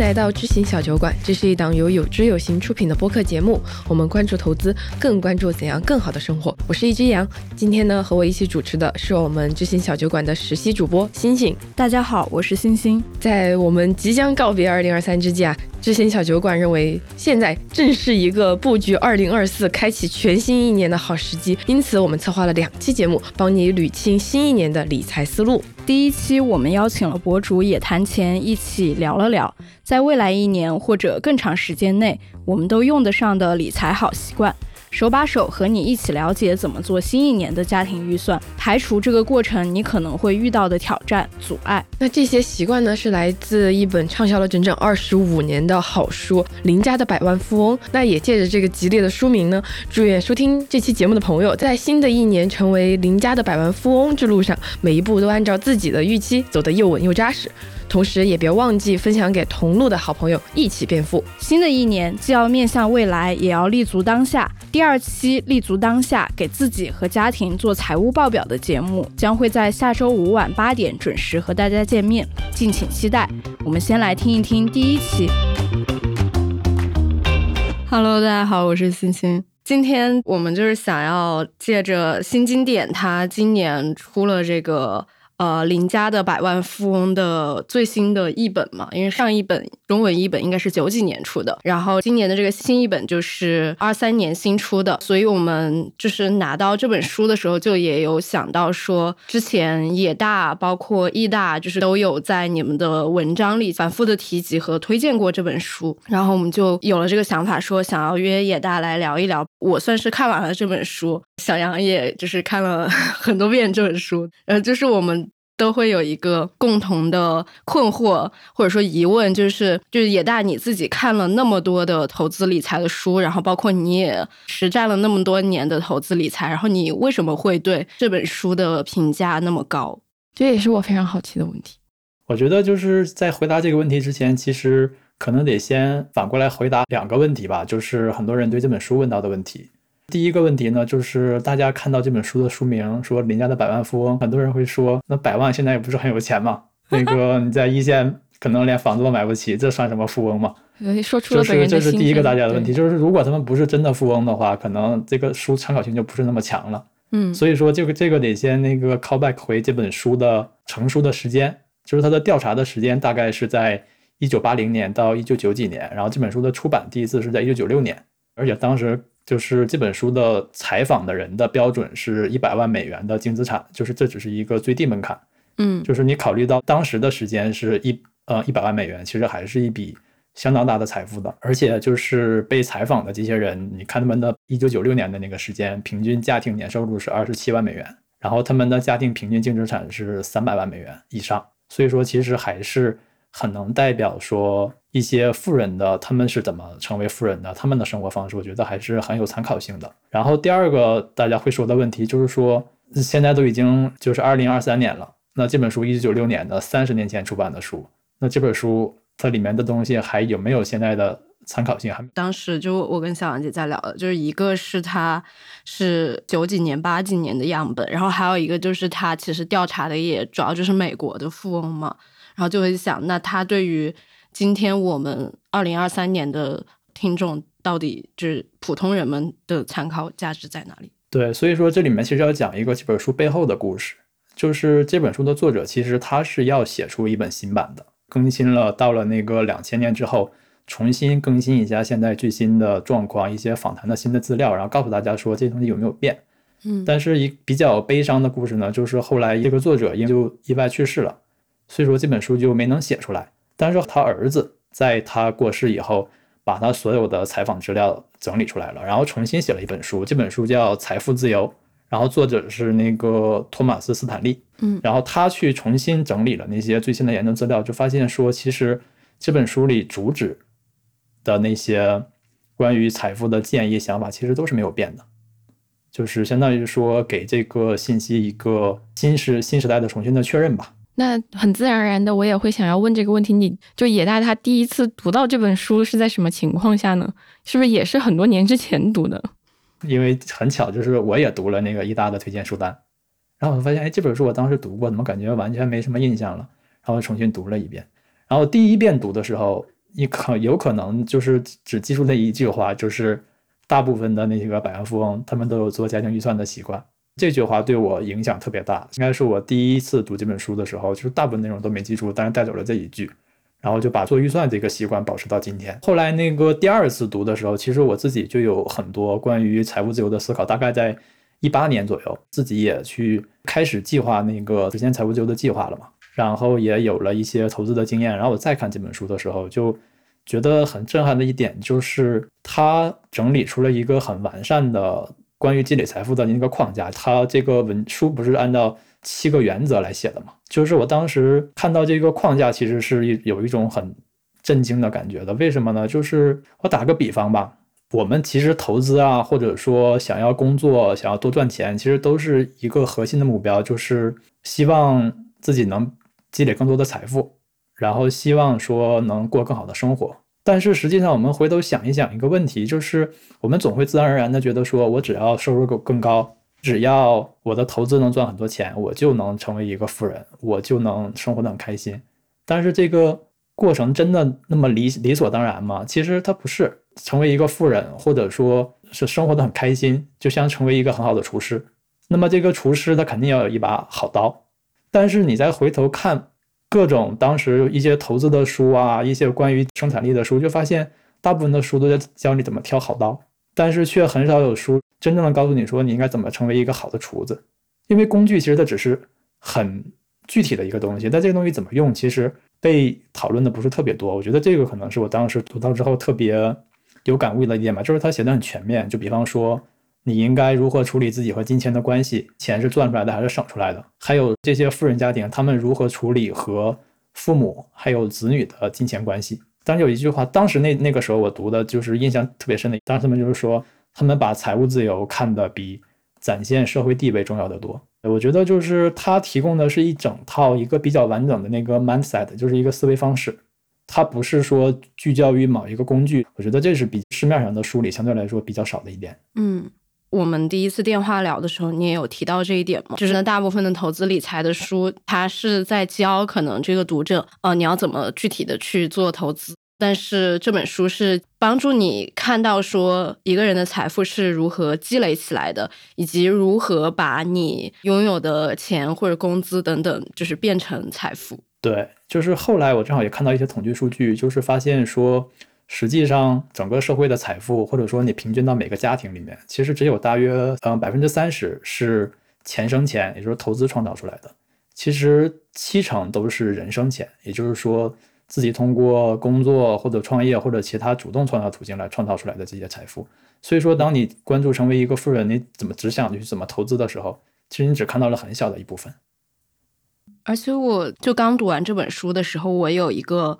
来到知行小酒馆，这是一档由有知有行出品的播客节目。我们关注投资，更关注怎样更好的生活。我是一只羊，今天呢和我一起主持的是我们知行小酒馆的实习主播星星。大家好，我是星星。在我们即将告别二零二三之际啊，知行小酒馆认为现在正是一个布局二零二四、开启全新一年的好时机，因此我们策划了两期节目，帮你捋清新一年的理财思路。第一期我们邀请了博主野谈钱，一起聊了聊，在未来一年或者更长时间内，我们都用得上的理财好习惯。手把手和你一起了解怎么做新一年的家庭预算，排除这个过程你可能会遇到的挑战阻碍。那这些习惯呢，是来自一本畅销了整整二十五年的好书《林家的百万富翁》。那也借着这个吉利的书名呢，祝愿收听这期节目的朋友，在新的一年成为林家的百万富翁之路上，每一步都按照自己的预期走得又稳又扎实。同时，也别忘记分享给同路的好朋友，一起变富。新的一年，既要面向未来，也要立足当下。第二期立足当下，给自己和家庭做财务报表的节目，将会在下周五晚八点准时和大家见面，敬请期待。我们先来听一听第一期。Hello，大家好，我是欣欣。今天我们就是想要借着新经典，它今年出了这个。呃，林家的百万富翁的最新的译本嘛，因为上一本中文译本应该是九几年出的，然后今年的这个新译本就是二三年新出的，所以我们就是拿到这本书的时候，就也有想到说，之前野大包括易大，就是都有在你们的文章里反复的提及和推荐过这本书，然后我们就有了这个想法，说想要约野大来聊一聊。我算是看完了这本书，小杨也就是看了 很多遍这本书，呃，就是我们。都会有一个共同的困惑或者说疑问，就是就是野大你自己看了那么多的投资理财的书，然后包括你也实战了那么多年的投资理财，然后你为什么会对这本书的评价那么高？这也是我非常好奇的问题。我觉得就是在回答这个问题之前，其实可能得先反过来回答两个问题吧，就是很多人对这本书问到的问题。第一个问题呢，就是大家看到这本书的书名说林家的百万富翁，很多人会说，那百万现在也不是很有钱嘛？那个你在一线可能连房子都买不起，这算什么富翁嘛？说出了就是这是第一个大家的问题，就是如果他们不是真的富翁的话，可能这个书参考性就不是那么强了。嗯，所以说这个这个得先那个 call back 回这本书的成书的时间，就是它的调查的时间大概是在一九八零年到一九九几年，然后这本书的出版第一次是在一九九六年，而且当时。就是这本书的采访的人的标准是一百万美元的净资产，就是这只是一个最低门槛。嗯，就是你考虑到当时的时间是一呃一百万美元，其实还是一笔相当大的财富的。而且就是被采访的这些人，你看他们的一九九六年的那个时间，平均家庭年收入是二十七万美元，然后他们的家庭平均净资产是三百万美元以上，所以说其实还是很能代表说。一些富人的他们是怎么成为富人的？他们的生活方式，我觉得还是很有参考性的。然后第二个大家会说的问题就是说，现在都已经就是二零二三年了，那这本书一九九六年的三十年前出版的书，那这本书它里面的东西还有没有现在的参考性？还当时就我跟小杨姐在聊的，就是一个是它是九几年八几年的样本，然后还有一个就是他其实调查的也主要就是美国的富翁嘛，然后就会想，那他对于今天我们二零二三年的听众到底就是普通人们的参考价值在哪里？对，所以说这里面其实要讲一个这本书背后的故事，就是这本书的作者其实他是要写出一本新版的，更新了到了那个两千年之后，重新更新一下现在最新的状况，一些访谈的新的资料，然后告诉大家说这东西有没有变。嗯，但是一比较悲伤的故事呢，就是后来这个作者因就意外去世了，所以说这本书就没能写出来。但是他儿子在他过世以后，把他所有的采访资料整理出来了，然后重新写了一本书。这本书叫《财富自由》，然后作者是那个托马斯·斯坦利。嗯，然后他去重新整理了那些最新的研究资料，就发现说，其实这本书里主旨的那些关于财富的建议想法，其实都是没有变的，就是相当于说给这个信息一个新时新时代的重新的确认吧。那很自然而然的，我也会想要问这个问题：，你就野大他第一次读到这本书是在什么情况下呢？是不是也是很多年之前读的？因为很巧，就是我也读了那个一大的推荐书单，然后我发现，哎，这本书我当时读过，怎么感觉完全没什么印象了？然后重新读了一遍。然后第一遍读的时候，你可有可能就是只记住那一句话，就是大部分的那些个百万富翁他们都有做家庭预算的习惯。这句话对我影响特别大，应该是我第一次读这本书的时候，就是大部分内容都没记住，但是带走了这一句，然后就把做预算这个习惯保持到今天。后来那个第二次读的时候，其实我自己就有很多关于财务自由的思考，大概在一八年左右，自己也去开始计划那个实现财务自由的计划了嘛，然后也有了一些投资的经验。然后我再看这本书的时候，就觉得很震撼的一点就是，它整理出了一个很完善的。关于积累财富的那个框架，它这个文书不是按照七个原则来写的吗？就是我当时看到这个框架，其实是有一种很震惊的感觉的。为什么呢？就是我打个比方吧，我们其实投资啊，或者说想要工作、想要多赚钱，其实都是一个核心的目标，就是希望自己能积累更多的财富，然后希望说能过更好的生活。但是实际上，我们回头想一想一个问题，就是我们总会自然而然的觉得说，我只要收入更更高，只要我的投资能赚很多钱，我就能成为一个富人，我就能生活的很开心。但是这个过程真的那么理理所当然吗？其实它不是。成为一个富人，或者说是生活的很开心，就像成为一个很好的厨师。那么这个厨师他肯定要有一把好刀。但是你再回头看。各种当时一些投资的书啊，一些关于生产力的书，就发现大部分的书都在教你怎么挑好刀，但是却很少有书真正的告诉你说你应该怎么成为一个好的厨子。因为工具其实它只是很具体的一个东西，但这个东西怎么用，其实被讨论的不是特别多。我觉得这个可能是我当时读到之后特别有感悟的一点吧，就是他写的很全面。就比方说。你应该如何处理自己和金钱的关系？钱是赚出来的还是省出来的？还有这些富人家庭，他们如何处理和父母还有子女的金钱关系？当时有一句话，当时那那个时候我读的就是印象特别深的。当时他们就是说，他们把财务自由看得比展现社会地位重要的多。我觉得就是他提供的是一整套一个比较完整的那个 mindset，就是一个思维方式。他不是说聚焦于某一个工具。我觉得这是比市面上的书里相对来说比较少的一点。嗯。我们第一次电话聊的时候，你也有提到这一点吗？就是大部分的投资理财的书，它是在教可能这个读者，呃，你要怎么具体的去做投资。但是这本书是帮助你看到说一个人的财富是如何积累起来的，以及如何把你拥有的钱或者工资等等，就是变成财富。对，就是后来我正好也看到一些统计数据，就是发现说。实际上，整个社会的财富，或者说你平均到每个家庭里面，其实只有大约嗯百分之三十是钱生钱，也就是投资创造出来的。其实七成都是人生钱，也就是说自己通过工作或者创业或者其他主动创造途径来创造出来的这些财富。所以说，当你关注成为一个富人，你怎么只想去怎么投资的时候，其实你只看到了很小的一部分。而且，我就刚读完这本书的时候，我有一个。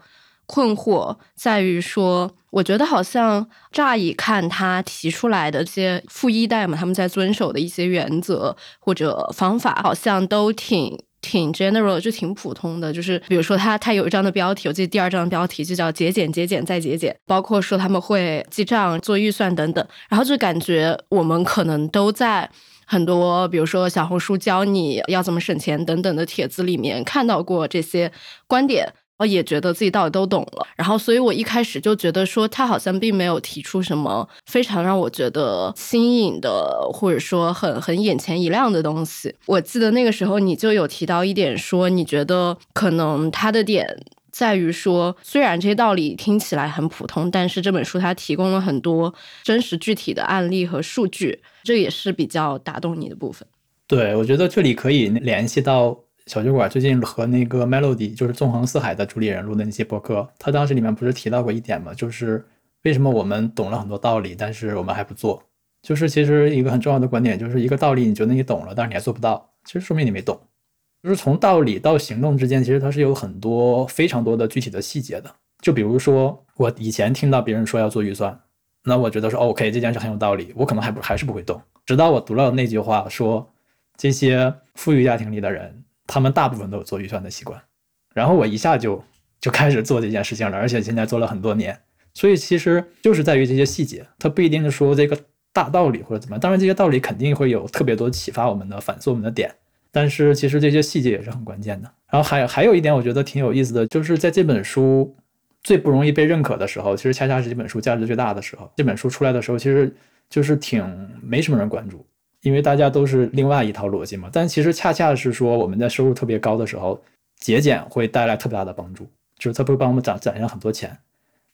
困惑在于说，我觉得好像乍一看他提出来的这些富一代嘛，他们在遵守的一些原则或者方法，好像都挺挺 general，就挺普通的。就是比如说，他他有一张的标题，我记得第二张标题就叫“节俭、节俭再节俭”，包括说他们会记账、做预算等等。然后就感觉我们可能都在很多，比如说小红书教你要怎么省钱等等的帖子里面看到过这些观点。我也觉得自己到底都懂了，然后，所以我一开始就觉得说他好像并没有提出什么非常让我觉得新颖的，或者说很很眼前一亮的东西。我记得那个时候你就有提到一点，说你觉得可能他的点在于说，虽然这些道理听起来很普通，但是这本书它提供了很多真实具体的案例和数据，这也是比较打动你的部分。对，我觉得这里可以联系到。小酒馆最近和那个 Melody，就是纵横四海的主理人录的那些播客，他当时里面不是提到过一点吗？就是为什么我们懂了很多道理，但是我们还不做？就是其实一个很重要的观点，就是一个道理你觉得你懂了，但是你还做不到，其实说明你没懂。就是从道理到行动之间，其实它是有很多非常多的具体的细节的。就比如说我以前听到别人说要做预算，那我觉得说 OK 这件事很有道理，我可能还不还是不会动，直到我读了那句话说这些富裕家庭里的人。他们大部分都有做预算的习惯，然后我一下就就开始做这件事情了，而且现在做了很多年。所以其实就是在于这些细节，它不一定是说这个大道理或者怎么。当然这些道理肯定会有特别多启发我们的、反思我们的点，但是其实这些细节也是很关键的。然后还还有一点我觉得挺有意思的，就是在这本书最不容易被认可的时候，其实恰恰是这本书价值最大的时候。这本书出来的时候，其实就是挺没什么人关注，因为大家都是另外一套逻辑嘛。但其实恰恰是说我们在收入特别高的时候，节俭会带来特别大的帮助，就是它会帮我们攒攒下很多钱。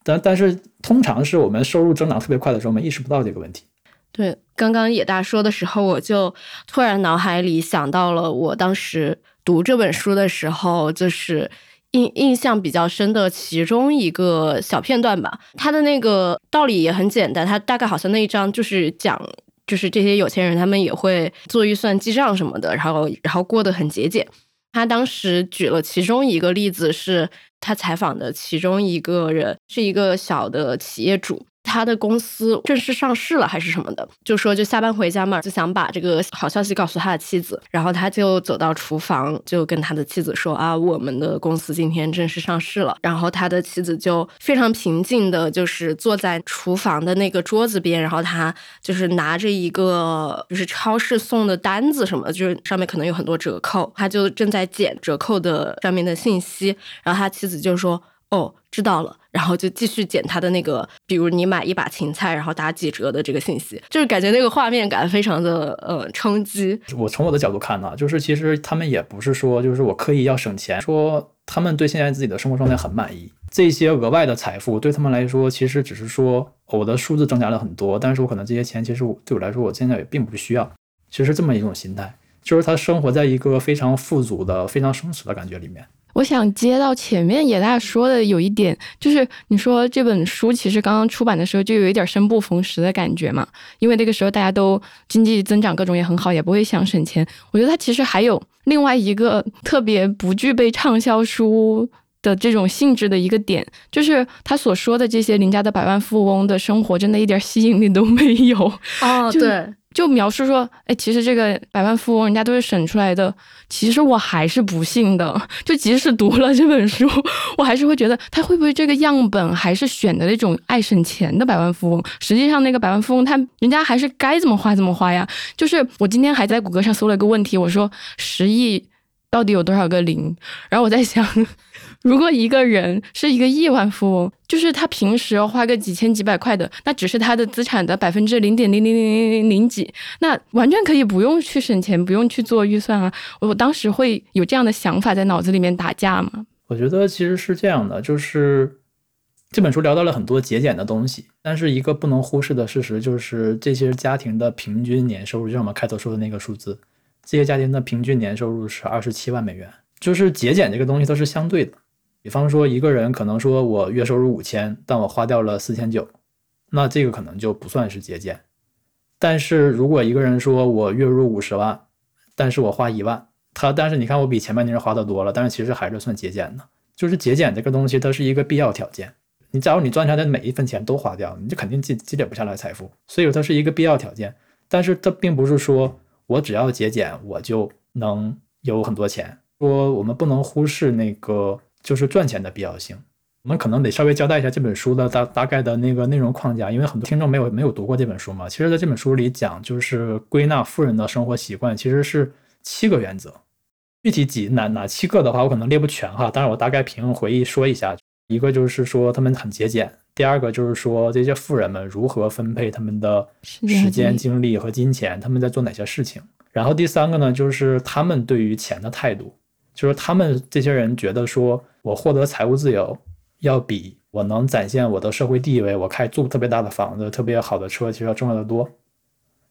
但但是通常是我们收入增长特别快的时候，我们意识不到这个问题。对，刚刚野大说的时候，我就突然脑海里想到了我当时读这本书的时候，就是印印象比较深的其中一个小片段吧。它的那个道理也很简单，它大概好像那一章就是讲，就是这些有钱人他们也会做预算、记账什么的，然后然后过得很节俭。他当时举了其中一个例子，是他采访的其中一个人，是一个小的企业主。他的公司正式上市了还是什么的，就说就下班回家嘛，就想把这个好消息告诉他的妻子，然后他就走到厨房，就跟他的妻子说啊，我们的公司今天正式上市了。然后他的妻子就非常平静的，就是坐在厨房的那个桌子边，然后他就是拿着一个就是超市送的单子什么，就是上面可能有很多折扣，他就正在捡折扣的上面的信息，然后他妻子就说。哦，知道了，然后就继续捡他的那个，比如你买一把芹菜，然后打几折的这个信息，就是感觉那个画面感非常的呃冲击。我从我的角度看呢，就是其实他们也不是说就是我刻意要省钱，说他们对现在自己的生活状态很满意，这些额外的财富对他们来说，其实只是说我的数字增加了很多，但是我可能这些钱其实对我来说，我现在也并不需要，其实这么一种心态，就是他生活在一个非常富足的、非常松弛的感觉里面。我想接到前面野大说的有一点，就是你说这本书其实刚刚出版的时候就有一点生不逢时的感觉嘛，因为那个时候大家都经济增长各种也很好，也不会想省钱。我觉得它其实还有另外一个特别不具备畅销书的这种性质的一个点，就是他所说的这些邻家的百万富翁的生活真的一点吸引力都没有。哦，对。就描述说，哎，其实这个百万富翁人家都是省出来的。其实我还是不信的。就即使读了这本书，我还是会觉得他会不会这个样本还是选的那种爱省钱的百万富翁？实际上那个百万富翁他人家还是该怎么花怎么花呀。就是我今天还在谷歌上搜了一个问题，我说十亿到底有多少个零？然后我在想。如果一个人是一个亿万富翁，就是他平时要花个几千几百块的，那只是他的资产的百分之零点零零零零零零几，那完全可以不用去省钱，不用去做预算啊！我当时会有这样的想法在脑子里面打架吗？我觉得其实是这样的，就是这本书聊到了很多节俭的东西，但是一个不能忽视的事实就是，这些家庭的平均年收入，就像我们开头说的那个数字，这些家庭的平均年收入是二十七万美元。就是节俭这个东西都是相对的。比方说，一个人可能说我月收入五千，但我花掉了四千九，那这个可能就不算是节俭。但是如果一个人说我月入五十万，但是我花一万，他但是你看我比前半年花的多了，但是其实还是算节俭的。就是节俭这个东西，它是一个必要条件。你假如你赚下的每一分钱都花掉，你就肯定积积累不下来财富。所以它是一个必要条件。但是它并不是说我只要节俭，我就能有很多钱。说我们不能忽视那个。就是赚钱的必要性，我们可能得稍微交代一下这本书的大大概的那个内容框架，因为很多听众没有没有读过这本书嘛。其实，在这本书里讲，就是归纳富人的生活习惯，其实是七个原则。具体几哪哪七个的话，我可能列不全哈。但是我大概凭回忆说一下：一个就是说他们很节俭；第二个就是说这些富人们如何分配他们的时间、精力和金钱，他们在做哪些事情；然后第三个呢，就是他们对于钱的态度。就是他们这些人觉得说，我获得财务自由，要比我能展现我的社会地位，我开住特别大的房子、特别好的车，其实要重要的多。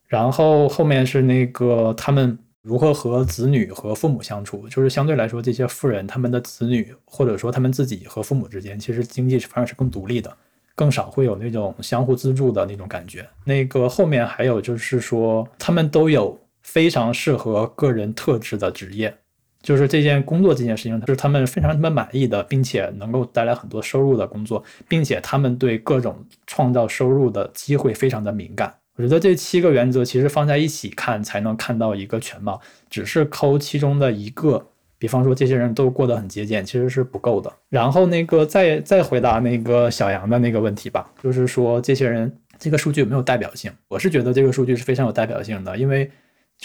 然后后面是那个他们如何和子女和父母相处，就是相对来说，这些富人他们的子女或者说他们自己和父母之间，其实经济反而是更独立的，更少会有那种相互资助的那种感觉。那个后面还有就是说，他们都有非常适合个人特质的职业。就是这件工作这件事情，是他们非常他们满意的，并且能够带来很多收入的工作，并且他们对各种创造收入的机会非常的敏感。我觉得这七个原则其实放在一起看才能看到一个全貌，只是抠其中的一个，比方说这些人都过得很节俭，其实是不够的。然后那个再再回答那个小杨的那个问题吧，就是说这些人这个数据有没有代表性？我是觉得这个数据是非常有代表性的，因为。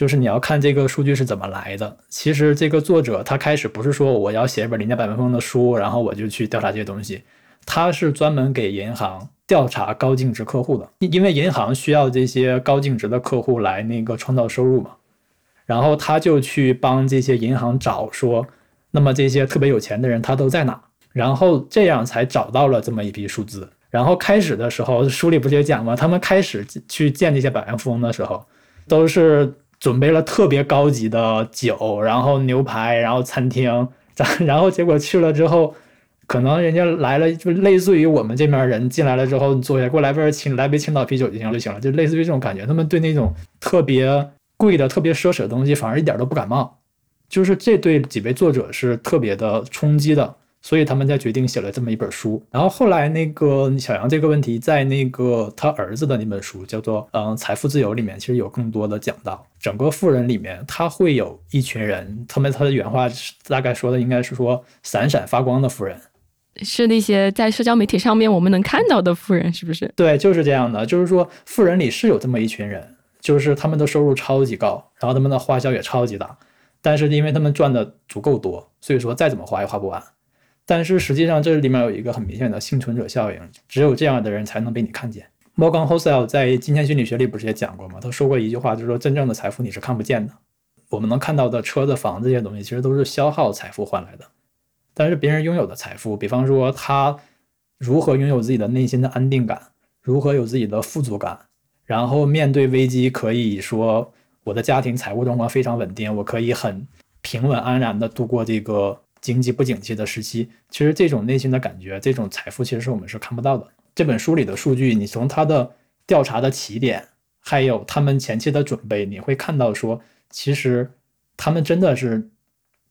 就是你要看这个数据是怎么来的。其实这个作者他开始不是说我要写一本邻家百万富翁的书，然后我就去调查这些东西。他是专门给银行调查高净值客户的，因为银行需要这些高净值的客户来那个创造收入嘛。然后他就去帮这些银行找说，那么这些特别有钱的人他都在哪？然后这样才找到了这么一批数字。然后开始的时候，书里不是也讲吗？他们开始去见这些百万富翁的时候，都是准备了特别高级的酒，然后牛排，然后餐厅，咱然后结果去了之后，可能人家来了，就类似于我们这边人进来了之后，你坐下，给我来杯青，来杯青岛啤酒就行了，就行了，就类似于这种感觉。他们对那种特别。贵的特别奢侈的东西，反而一点都不感冒，就是这对几位作者是特别的冲击的，所以他们才决定写了这么一本书。然后后来那个小杨这个问题，在那个他儿子的那本书叫做《嗯财富自由》里面，其实有更多的讲到，整个富人里面他会有一群人，他们他的原话大概说的应该是说闪闪发光的富人，是那些在社交媒体上面我们能看到的富人，是不是？对，就是这样的，就是说富人里是有这么一群人。就是他们的收入超级高，然后他们的花销也超级大，但是因为他们赚的足够多，所以说再怎么花也花不完。但是实际上这里面有一个很明显的幸存者效应，只有这样的人才能被你看见。Morgan h o s e l 在《金钱心理学》里不是也讲过吗？他说过一句话，就是说真正的财富你是看不见的。我们能看到的车子、房子这些东西，其实都是消耗财富换来的。但是别人拥有的财富，比方说他如何拥有自己的内心的安定感，如何有自己的富足感。然后面对危机，可以说我的家庭财务状况非常稳定，我可以很平稳安然的度过这个经济不景气的时期。其实这种内心的感觉，这种财富，其实是我们是看不到的。这本书里的数据，你从他的调查的起点，还有他们前期的准备，你会看到说，其实他们真的是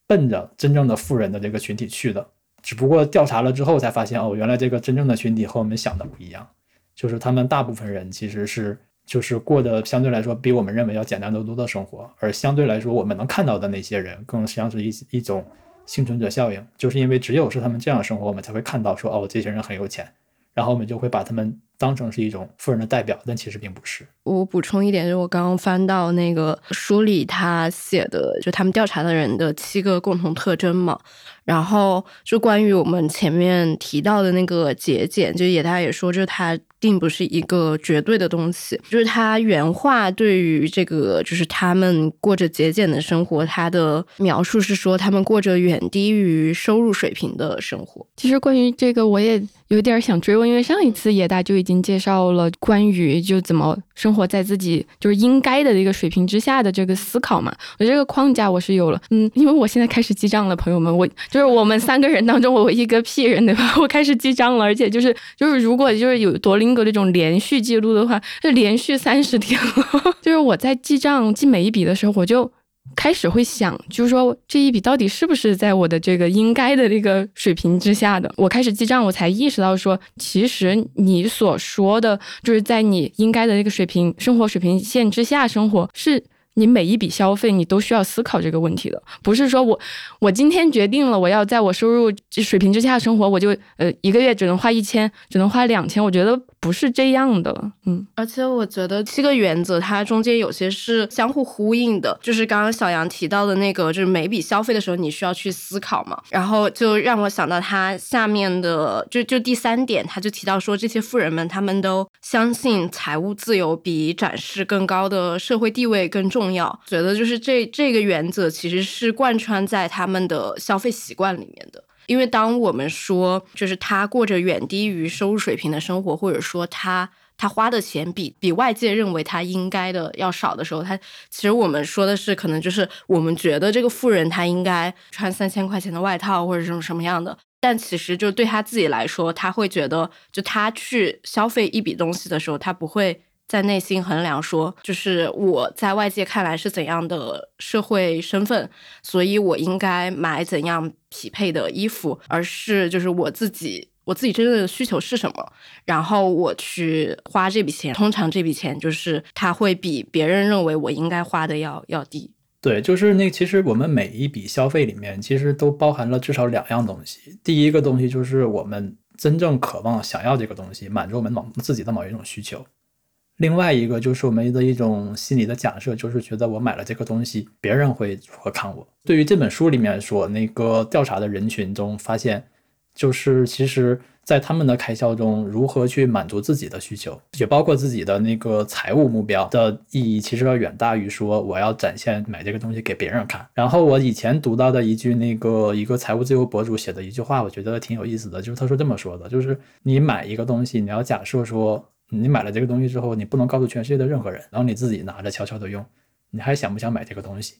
奔着真正的富人的这个群体去的。只不过调查了之后才发现，哦，原来这个真正的群体和我们想的不一样，就是他们大部分人其实是。就是过得相对来说比我们认为要简单得多的生活，而相对来说我们能看到的那些人，更像是一一种幸存者效应。就是因为只有是他们这样生活，我们才会看到说哦，这些人很有钱，然后我们就会把他们当成是一种富人的代表，但其实并不是。我补充一点，就是我刚刚翻到那个书里他写的，就他们调查的人的七个共同特征嘛。然后就关于我们前面提到的那个节俭，就野大也说，就是它并不是一个绝对的东西。就是他原话对于这个，就是他们过着节俭的生活，他的描述是说，他们过着远低于收入水平的生活。其实关于这个，我也有点想追问，因为上一次野大就已经经介绍了关于就怎么生活在自己就是应该的一个水平之下的这个思考嘛。我这个框架我是有了，嗯，因为我现在开始记账了，朋友们，我就。是我们三个人当中，我一个屁人对吧？我开始记账了，而且就是就是，如果就是有多林格这种连续记录的话，是连续三十天了。就是我在记账记每一笔的时候，我就开始会想，就是说这一笔到底是不是在我的这个应该的这个水平之下的？我开始记账，我才意识到说，其实你所说的就是在你应该的那个水平生活水平线之下生活是。你每一笔消费，你都需要思考这个问题的，不是说我我今天决定了我要在我收入水平之下生活，我就呃一个月只能花一千，只能花两千，我觉得不是这样的，嗯。而且我觉得七个原则它中间有些是相互呼应的，就是刚刚小杨提到的那个，就是每笔消费的时候你需要去思考嘛，然后就让我想到他下面的就就第三点，他就提到说这些富人们他们都相信财务自由比展示更高的社会地位更重。要，觉得就是这这个原则其实是贯穿在他们的消费习惯里面的。因为当我们说就是他过着远低于收入水平的生活，或者说他他花的钱比比外界认为他应该的要少的时候，他其实我们说的是可能就是我们觉得这个富人他应该穿三千块钱的外套或者这种什么样的，但其实就对他自己来说，他会觉得就他去消费一笔东西的时候，他不会。在内心衡量说，就是我在外界看来是怎样的社会身份，所以我应该买怎样匹配的衣服，而是就是我自己，我自己真正的需求是什么，然后我去花这笔钱。通常这笔钱就是它会比别人认为我应该花的要要低。对，就是那其实我们每一笔消费里面，其实都包含了至少两样东西。第一个东西就是我们真正渴望想要这个东西，满足我们某自己的某一种需求。另外一个就是我们的一种心理的假设，就是觉得我买了这个东西，别人会如何看我。对于这本书里面所那个调查的人群中，发现就是其实。在他们的开销中，如何去满足自己的需求，也包括自己的那个财务目标的意义，其实要远大于说我要展现买这个东西给别人看。然后我以前读到的一句那个一个财务自由博主写的一句话，我觉得挺有意思的，就是他说这么说的，就是你买一个东西，你要假设说你买了这个东西之后，你不能告诉全世界的任何人，然后你自己拿着悄悄的用，你还想不想买这个东西？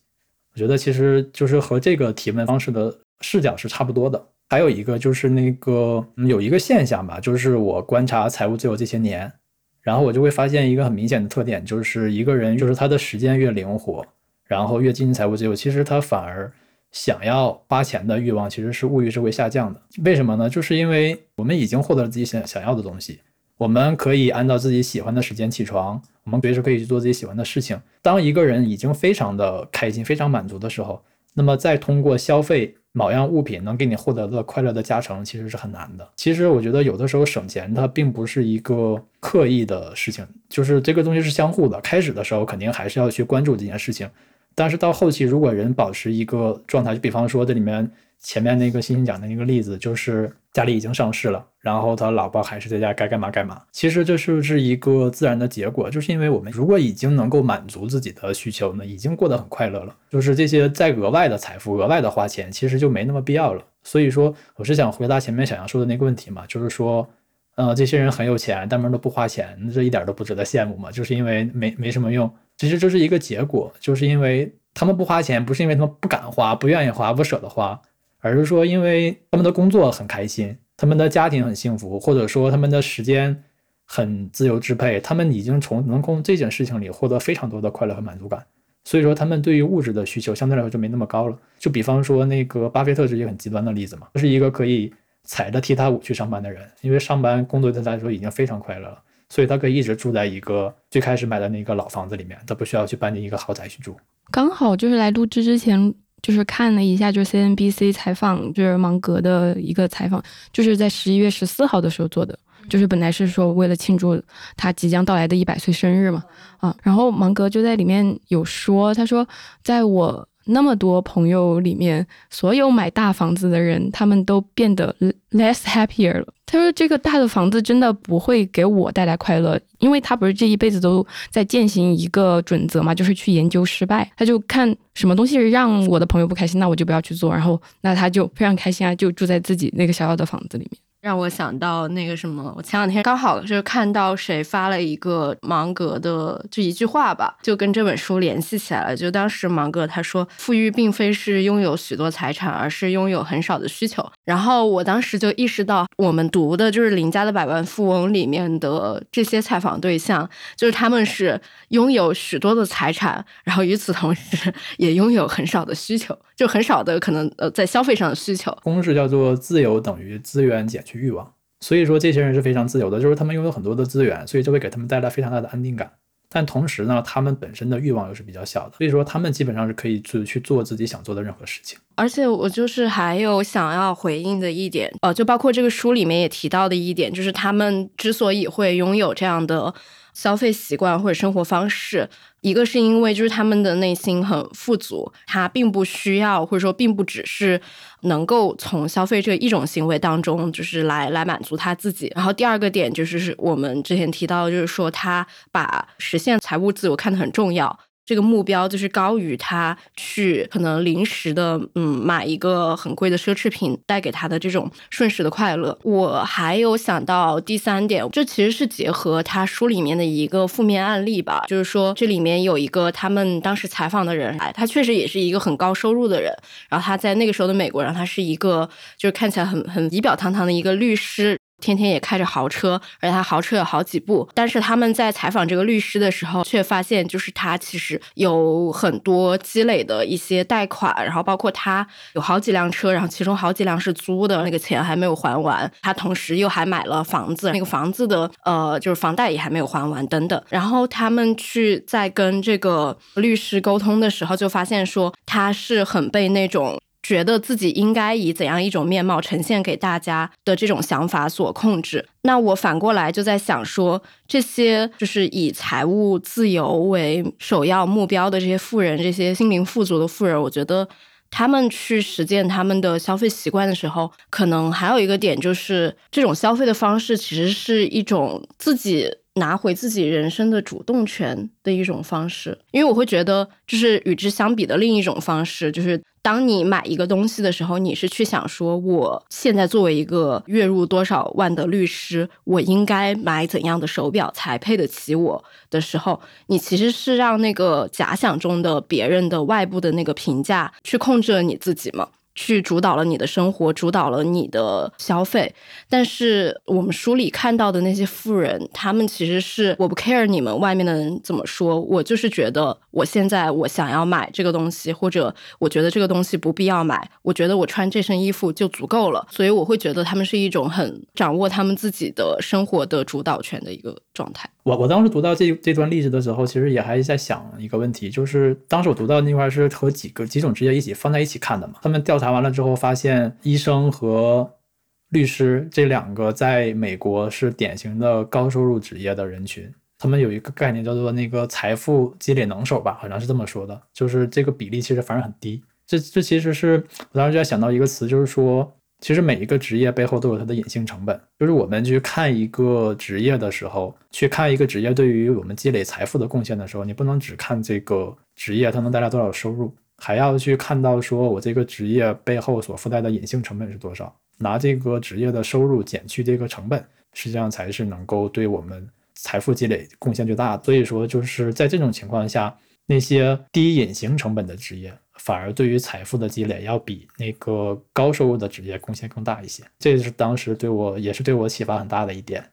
我觉得其实就是和这个提问方式的视角是差不多的。还有一个就是那个有一个现象吧，就是我观察财务自由这些年，然后我就会发现一个很明显的特点，就是一个人就是他的时间越灵活，然后越接近财务自由，其实他反而想要花钱的欲望其实是物欲是会下降的。为什么呢？就是因为我们已经获得了自己想想要的东西，我们可以按照自己喜欢的时间起床，我们随时可以去做自己喜欢的事情。当一个人已经非常的开心、非常满足的时候，那么再通过消费。某样物品能给你获得的快乐的加成，其实是很难的。其实我觉得有的时候省钱它并不是一个刻意的事情，就是这个东西是相互的。开始的时候肯定还是要去关注这件事情，但是到后期如果人保持一个状态，就比方说这里面。前面那个星星讲的那个例子，就是家里已经上市了，然后他老婆还是在家该干嘛干嘛。其实这是不是一个自然的结果？就是因为我们如果已经能够满足自己的需求呢，已经过得很快乐了，就是这些再额外的财富、额外的花钱，其实就没那么必要了。所以说，我是想回答前面小杨说的那个问题嘛，就是说，呃，这些人很有钱，但们都不花钱，这一点都不值得羡慕嘛，就是因为没没什么用。其实这是一个结果，就是因为他们不花钱，不是因为他们不敢花、不愿意花、不舍得花。而是说，因为他们的工作很开心，他们的家庭很幸福，或者说他们的时间很自由支配，他们已经从能从这件事情里获得非常多的快乐和满足感，所以说他们对于物质的需求相对来说就没那么高了。就比方说那个巴菲特是一个很极端的例子嘛，是一个可以踩着踢踏舞去上班的人，因为上班工作对他来说已经非常快乐了，所以他可以一直住在一个最开始买的那个老房子里面，他不需要去搬进一个豪宅去住。刚好就是来录制之前。就是看了一下，就是 CNBC 采访，就是芒格的一个采访，就是在十一月十四号的时候做的，就是本来是说为了庆祝他即将到来的一百岁生日嘛，啊，然后芒格就在里面有说，他说在我。那么多朋友里面，所有买大房子的人，他们都变得 less happier 了。他说：“这个大的房子真的不会给我带来快乐，因为他不是这一辈子都在践行一个准则嘛，就是去研究失败。他就看什么东西让我的朋友不开心，那我就不要去做。然后，那他就非常开心啊，就住在自己那个小小的房子里面。”让我想到那个什么，我前两天刚好就是看到谁发了一个芒格的就一句话吧，就跟这本书联系起来了。就当时芒格他说，富裕并非是拥有许多财产，而是拥有很少的需求。然后我当时就意识到，我们读的就是林家的百万富翁里面的这些采访对象，就是他们是拥有许多的财产，然后与此同时也拥有很少的需求，就很少的可能呃在消费上的需求。公式叫做自由等于资源减。去欲望，所以说这些人是非常自由的，就是他们拥有很多的资源，所以就会给他们带来非常大的安定感。但同时呢，他们本身的欲望又是比较小的，所以说他们基本上是可以去去做自己想做的任何事情。而且我就是还有想要回应的一点，呃，就包括这个书里面也提到的一点，就是他们之所以会拥有这样的。消费习惯或者生活方式，一个是因为就是他们的内心很富足，他并不需要或者说并不只是能够从消费这一种行为当中就是来来满足他自己。然后第二个点就是是我们之前提到，就是说他把实现财务自由看得很重要。这个目标就是高于他去可能临时的，嗯，买一个很贵的奢侈品带给他的这种瞬时的快乐。我还有想到第三点，这其实是结合他书里面的一个负面案例吧，就是说这里面有一个他们当时采访的人，哎，他确实也是一个很高收入的人，然后他在那个时候的美国，然后他是一个就是看起来很很仪表堂堂的一个律师。天天也开着豪车，而且他豪车有好几部。但是他们在采访这个律师的时候，却发现就是他其实有很多积累的一些贷款，然后包括他有好几辆车，然后其中好几辆是租的，那个钱还没有还完。他同时又还买了房子，那个房子的呃就是房贷也还没有还完等等。然后他们去在跟这个律师沟通的时候，就发现说他是很被那种。觉得自己应该以怎样一种面貌呈现给大家的这种想法所控制。那我反过来就在想说，这些就是以财务自由为首要目标的这些富人，这些心灵富足的富人，我觉得他们去实践他们的消费习惯的时候，可能还有一个点就是，这种消费的方式其实是一种自己。拿回自己人生的主动权的一种方式，因为我会觉得，就是与之相比的另一种方式，就是当你买一个东西的时候，你是去想说，我现在作为一个月入多少万的律师，我应该买怎样的手表才配得起我的时候，你其实是让那个假想中的别人的外部的那个评价去控制了你自己吗？去主导了你的生活，主导了你的消费。但是我们书里看到的那些富人，他们其实是我不 care 你们外面的人怎么说，我就是觉得我现在我想要买这个东西，或者我觉得这个东西不必要买，我觉得我穿这身衣服就足够了。所以我会觉得他们是一种很掌握他们自己的生活的主导权的一个状态。我我当时读到这这段例子的时候，其实也还在想一个问题，就是当时我读到那块是和几个几种职业一起放在一起看的嘛，他们调查。完了之后，发现医生和律师这两个在美国是典型的高收入职业的人群。他们有一个概念叫做那个财富积累能手吧，好像是这么说的，就是这个比例其实反而很低。这这其实是我当时就在想到一个词，就是说，其实每一个职业背后都有它的隐性成本。就是我们去看一个职业的时候，去看一个职业对于我们积累财富的贡献的时候，你不能只看这个职业它能带来多少收入。还要去看到，说我这个职业背后所附带的隐性成本是多少？拿这个职业的收入减去这个成本，实际上才是能够对我们财富积累贡献最大。所以说，就是在这种情况下，那些低隐形成本的职业，反而对于财富的积累要比那个高收入的职业贡献更大一些。这是当时对我也是对我启发很大的一点。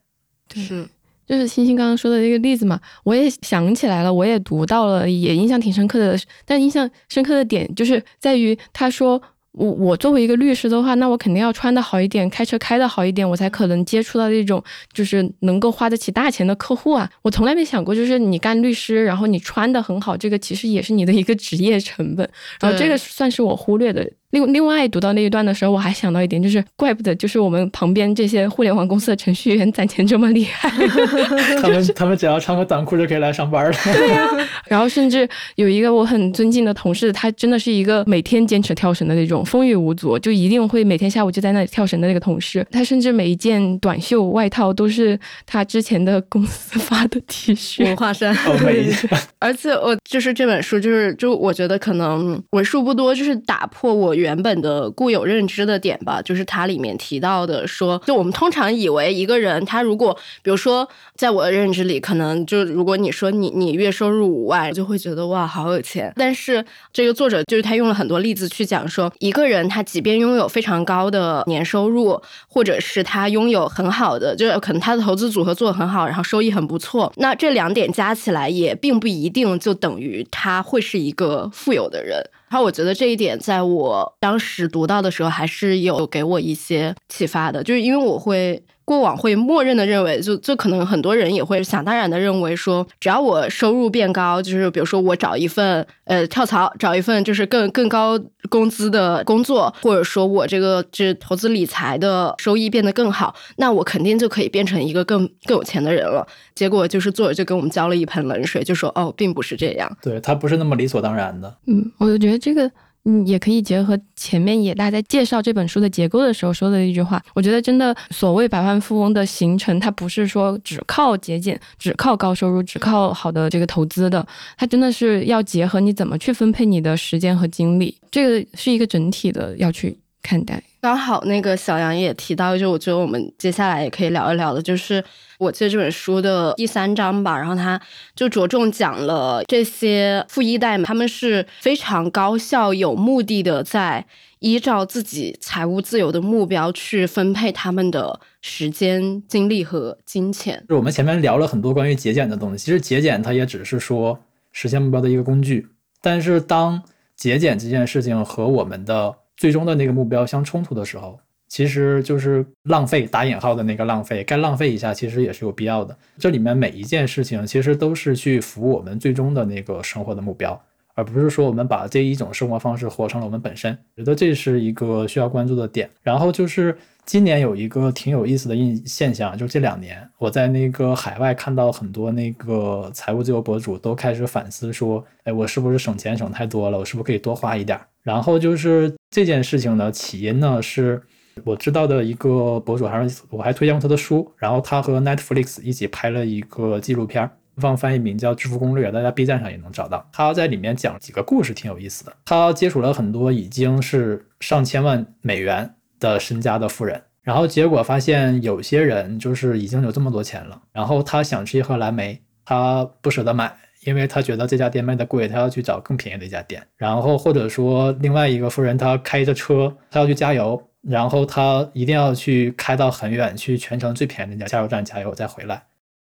是。就是星星刚刚说的这个例子嘛，我也想起来了，我也读到了，也印象挺深刻的。但印象深刻的点就是在于他说。我我作为一个律师的话，那我肯定要穿的好一点，开车开的好一点，我才可能接触到那种就是能够花得起大钱的客户啊。我从来没想过，就是你干律师，然后你穿的很好，这个其实也是你的一个职业成本。然后这个算是我忽略的。另另外读到那一段的时候，我还想到一点，就是怪不得就是我们旁边这些互联网公司的程序员攒钱这么厉害。他们他们只要穿个短裤就可以来上班了。对呀。然后甚至有一个我很尊敬的同事，他真的是一个每天坚持跳绳的那种。风雨无阻，就一定会每天下午就在那里跳绳的那个同事，他甚至每一件短袖外套都是他之前的公司发的 T 恤。文化衫，而且我就是这本书，就是就我觉得可能为数不多，就是打破我原原本的固有认知的点吧。就是它里面提到的说，就我们通常以为一个人他如果，比如说在我的认知里，可能就如果你说你你月收入五万，就会觉得哇好有钱。但是这个作者就是他用了很多例子去讲说一。个人他即便拥有非常高的年收入，或者是他拥有很好的，就是可能他的投资组合做得很好，然后收益很不错，那这两点加起来也并不一定就等于他会是一个富有的人。然后我觉得这一点在我当时读到的时候，还是有给我一些启发的，就是因为我会。过往会默认的认为，就就可能很多人也会想当然的认为说，只要我收入变高，就是比如说我找一份呃跳槽，找一份就是更更高工资的工作，或者说我这个这投资理财的收益变得更好，那我肯定就可以变成一个更更有钱的人了。结果就是作者就给我们浇了一盆冷水，就说哦，并不是这样，对他不是那么理所当然的。嗯，我就觉得这个。嗯，也可以结合前面野大在介绍这本书的结构的时候说的一句话，我觉得真的所谓百万富翁的形成，它不是说只靠节俭、只靠高收入、只靠好的这个投资的，它真的是要结合你怎么去分配你的时间和精力，这个是一个整体的要去看待。刚好那个小杨也提到，就我觉得我们接下来也可以聊一聊的，就是我记得这本书的第三章吧，然后他就着重讲了这些富一代们，他们是非常高效、有目的的，在依照自己财务自由的目标去分配他们的时间、精力和金钱。就我们前面聊了很多关于节俭的东西，其实节俭它也只是说实现目标的一个工具，但是当节俭这件事情和我们的最终的那个目标相冲突的时候，其实就是浪费打引号的那个浪费，该浪费一下，其实也是有必要的。这里面每一件事情，其实都是去服务我们最终的那个生活的目标，而不是说我们把这一种生活方式活成了我们本身。觉得这是一个需要关注的点。然后就是今年有一个挺有意思的印现象，就是这两年我在那个海外看到很多那个财务自由博主都开始反思说，哎，我是不是省钱省太多了？我是不是可以多花一点？然后就是这件事情的起因呢，是我知道的一个博主，还是我还推荐过他的书，然后他和 Netflix 一起拍了一个纪录片。方翻译名叫《致富攻略》，大家 B 站上也能找到。他在里面讲几个故事，挺有意思的。他接触了很多已经是上千万美元的身家的富人，然后结果发现有些人就是已经有这么多钱了，然后他想吃一盒蓝莓，他不舍得买，因为他觉得这家店卖的贵，他要去找更便宜的一家店。然后或者说另外一个富人，他开着车，他要去加油，然后他一定要去开到很远，去全程最便宜的那家加油站加油，再回来。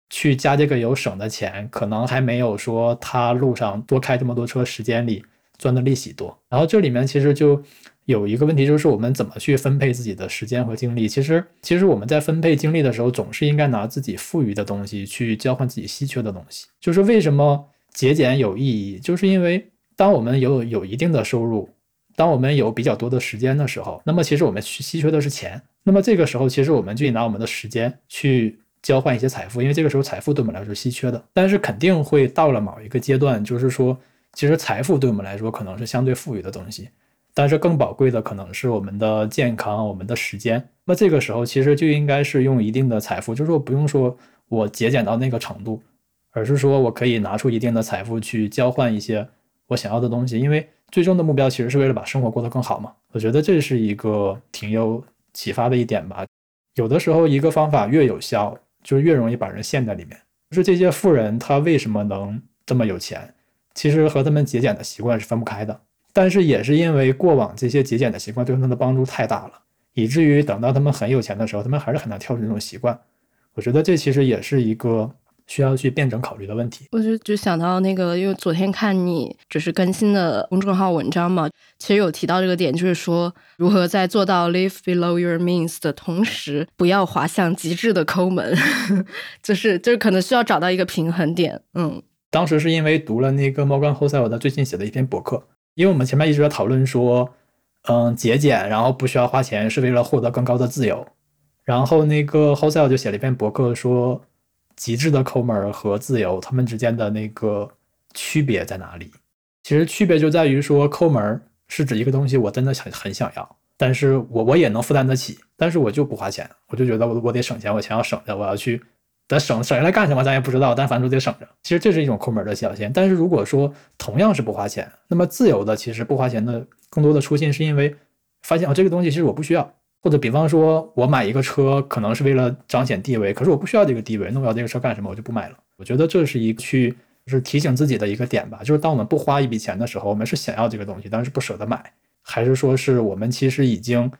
去加这个油省的钱，可能还没有说他路上多开这么多车时间里赚的利息多。然后这里面其实就有一个问题，就是我们怎么去分配自己的时间和精力。其实，其实我们在分配精力的时候，总是应该拿自己富余的东西去交换自己稀缺的东西。就是为什么节俭有意义，就是因为当我们有有一定的收入，当我们有比较多的时间的时候，那么其实我们去稀缺的是钱。那么这个时候，其实我们就拿我们的时间去。交换一些财富，因为这个时候财富对我们来说是稀缺的，但是肯定会到了某一个阶段，就是说，其实财富对我们来说可能是相对富裕的东西，但是更宝贵的可能是我们的健康、我们的时间。那这个时候其实就应该是用一定的财富，就是说不用说我节俭到那个程度，而是说我可以拿出一定的财富去交换一些我想要的东西，因为最终的目标其实是为了把生活过得更好嘛。我觉得这是一个挺有启发的一点吧。有的时候一个方法越有效。就越容易把人陷在里面。就是这些富人，他为什么能这么有钱？其实和他们节俭的习惯是分不开的。但是也是因为过往这些节俭的习惯对他们的帮助太大了，以至于等到他们很有钱的时候，他们还是很难跳出这种习惯。我觉得这其实也是一个。需要去辩证考虑的问题，我就就想到那个，因为昨天看你就是更新的公众号文章嘛，其实有提到这个点，就是说如何在做到 live below your means 的同时，不要滑向极致的抠门，就是就是可能需要找到一个平衡点。嗯，当时是因为读了那个 Morgan Housel 的最近写的一篇博客，因为我们前面一直在讨论说，嗯，节俭然后不需要花钱是为了获得更高的自由，然后那个 Housel 就写了一篇博客说。极致的抠门和自由，他们之间的那个区别在哪里？其实区别就在于说，抠门是指一个东西我真的很很想要，但是我我也能负担得起，但是我就不花钱，我就觉得我我得省钱，我钱要省下，我要去，得省省下来干什么咱也不知道，但反正得省着。其实这是一种抠门的表现。但是如果说同样是不花钱，那么自由的其实不花钱的更多的出现是因为发现哦这个东西其实我不需要。或者比方说，我买一个车可能是为了彰显地位，可是我不需要这个地位，那我要这个车干什么？我就不买了。我觉得这是一去是提醒自己的一个点吧，就是当我们不花一笔钱的时候，我们是想要这个东西，但是不舍得买，还是说是我们其实已经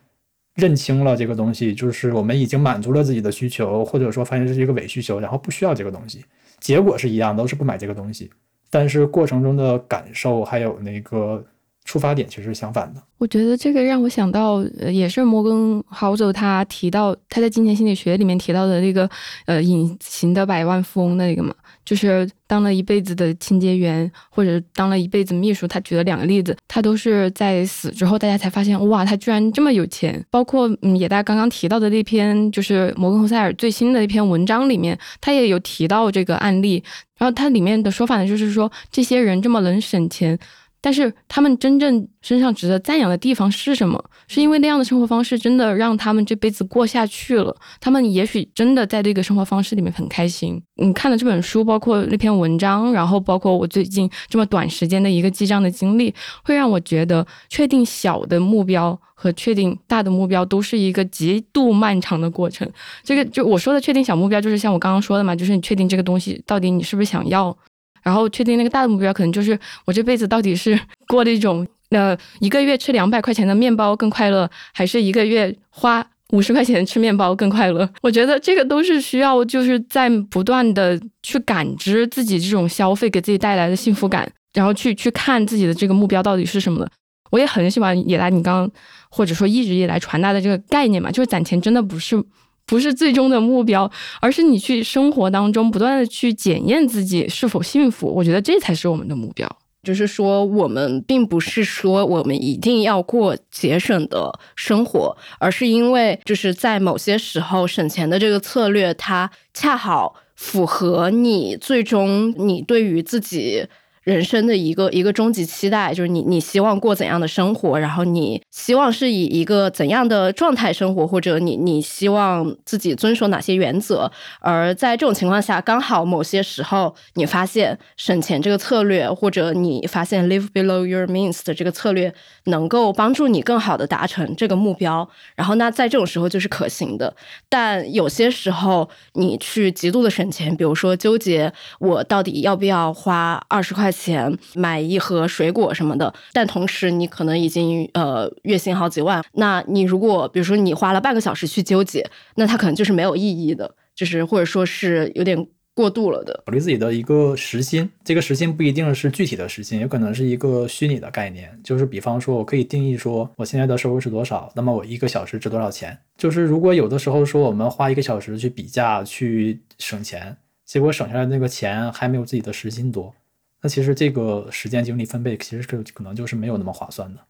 认清了这个东西，就是我们已经满足了自己的需求，或者说发现这是一个伪需求，然后不需要这个东西，结果是一样，都是不买这个东西，但是过程中的感受还有那个。出发点其实是相反的。我觉得这个让我想到，呃也是摩根豪泽他提到他在金钱心理学里面提到的那个呃隐形的百万富翁的那个嘛，就是当了一辈子的清洁员或者当了一辈子秘书。他举了两个例子，他都是在死之后大家才发现，哇，他居然这么有钱。包括嗯，也大家刚刚提到的那篇就是摩根侯塞尔最新的一篇文章里面，他也有提到这个案例。然后他里面的说法呢，就是说这些人这么能省钱。但是他们真正身上值得赞扬的地方是什么？是因为那样的生活方式真的让他们这辈子过下去了。他们也许真的在这个生活方式里面很开心。你看了这本书，包括那篇文章，然后包括我最近这么短时间的一个记账的经历，会让我觉得确定小的目标和确定大的目标都是一个极度漫长的过程。这个就我说的确定小目标，就是像我刚刚说的嘛，就是你确定这个东西到底你是不是想要。然后确定那个大的目标，可能就是我这辈子到底是 过那种呃一个月吃两百块钱的面包更快乐，还是一个月花五十块钱吃面包更快乐？我觉得这个都是需要就是在不断的去感知自己这种消费给自己带来的幸福感，然后去去看自己的这个目标到底是什么的。我也很喜欢野来你刚刚或者说一直以来传达的这个概念嘛，就是攒钱真的不是。不是最终的目标，而是你去生活当中不断的去检验自己是否幸福。我觉得这才是我们的目标。就是说，我们并不是说我们一定要过节省的生活，而是因为就是在某些时候省钱的这个策略，它恰好符合你最终你对于自己。人生的一个一个终极期待，就是你你希望过怎样的生活，然后你希望是以一个怎样的状态生活，或者你你希望自己遵守哪些原则？而在这种情况下，刚好某些时候你发现省钱这个策略，或者你发现 live below your means 的这个策略能够帮助你更好的达成这个目标，然后那在这种时候就是可行的。但有些时候你去极度的省钱，比如说纠结我到底要不要花二十块。钱买一盒水果什么的，但同时你可能已经呃月薪好几万，那你如果比如说你花了半个小时去纠结，那它可能就是没有意义的，就是或者说是有点过度了的。考虑自己的一个时薪，这个时薪不一定是具体的时薪，有可能是一个虚拟的概念，就是比方说我可以定义说我现在的收入是多少，那么我一个小时值多少钱？就是如果有的时候说我们花一个小时去比价去省钱，结果省下来那个钱还没有自己的时薪多。那其实这个时间精力分配，其实是可能就是没有那么划算的。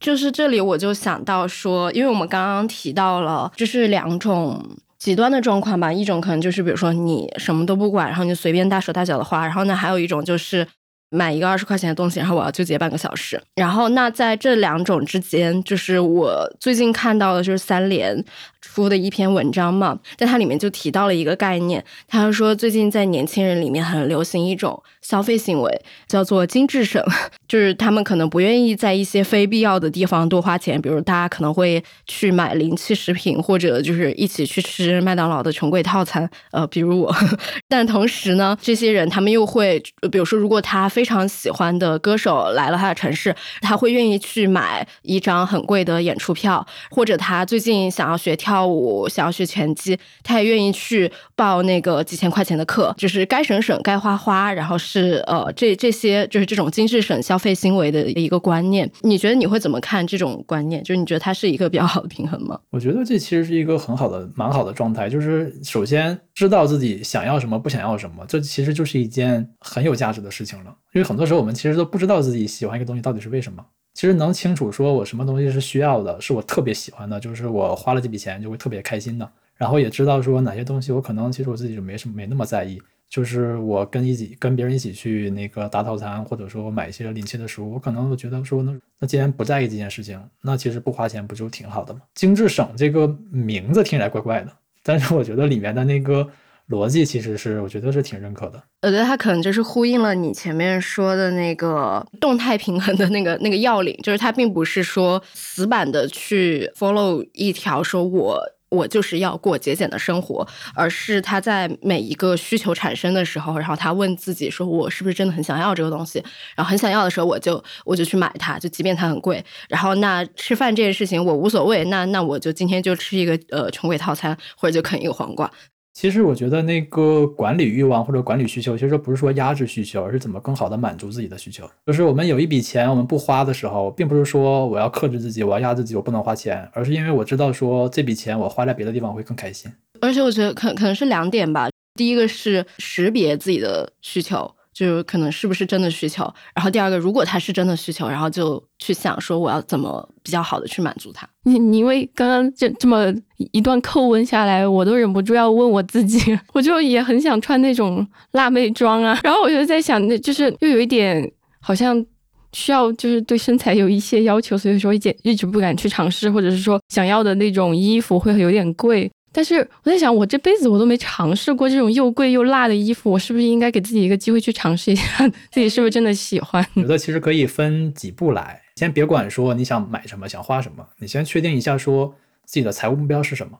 就是这里我就想到说，因为我们刚刚提到了，就是两种极端的状况吧。一种可能就是比如说你什么都不管，然后你随便大手大脚的花。然后呢，还有一种就是买一个二十块钱的东西，然后我要纠结半个小时。然后那在这两种之间，就是我最近看到的就是三联。出的一篇文章嘛，在它里面就提到了一个概念，他说最近在年轻人里面很流行一种消费行为，叫做精致省，就是他们可能不愿意在一些非必要的地方多花钱，比如大家可能会去买临期食品，或者就是一起去吃麦当劳的穷鬼套餐，呃，比如我。但同时呢，这些人他们又会，比如说如果他非常喜欢的歌手来了他的城市，他会愿意去买一张很贵的演出票，或者他最近想要学跳。跳舞想要学拳击，他也愿意去报那个几千块钱的课，就是该省省，该花花，然后是呃，这这些就是这种精致省消费行为的一个观念。你觉得你会怎么看这种观念？就是你觉得它是一个比较好的平衡吗？我觉得这其实是一个很好的、蛮好的状态。就是首先知道自己想要什么，不想要什么，这其实就是一件很有价值的事情了。因为很多时候我们其实都不知道自己喜欢一个东西到底是为什么。其实能清楚说我什么东西是需要的，是我特别喜欢的，就是我花了这笔钱就会特别开心的。然后也知道说哪些东西我可能其实我自己就没什么没那么在意，就是我跟一起跟别人一起去那个大套餐，或者说我买一些临期的书，我可能我觉得说那那既然不在意这件事情，那其实不花钱不就挺好的吗？精致省这个名字听起来怪怪的，但是我觉得里面的那个。逻辑其实是我觉得是挺认可的，我觉得它可能就是呼应了你前面说的那个动态平衡的那个那个要领，就是它并不是说死板的去 follow 一条说我我就是要过节俭的生活，而是他在每一个需求产生的时候，然后他问自己说我是不是真的很想要这个东西，然后很想要的时候我就我就去买它，就即便它很贵，然后那吃饭这件事情我无所谓，那那我就今天就吃一个呃穷鬼套餐，或者就啃一个黄瓜。其实我觉得那个管理欲望或者管理需求，其实不是说压制需求，而是怎么更好的满足自己的需求。就是我们有一笔钱我们不花的时候，并不是说我要克制自己，我要压自己，我不能花钱，而是因为我知道说这笔钱我花在别的地方会更开心。而且我觉得可可能是两点吧，第一个是识别自己的需求。就可能是不是真的需求，然后第二个，如果他是真的需求，然后就去想说我要怎么比较好的去满足他。你你因为刚刚这这么一段叩问下来，我都忍不住要问我自己，我就也很想穿那种辣妹装啊，然后我就在想，那就是又有一点好像需要就是对身材有一些要求，所以说一直一直不敢去尝试，或者是说想要的那种衣服会有点贵。但是我在想，我这辈子我都没尝试过这种又贵又辣的衣服，我是不是应该给自己一个机会去尝试一下，自己是不是真的喜欢？我觉得其实可以分几步来，先别管说你想买什么、想花什么，你先确定一下说自己的财务目标是什么。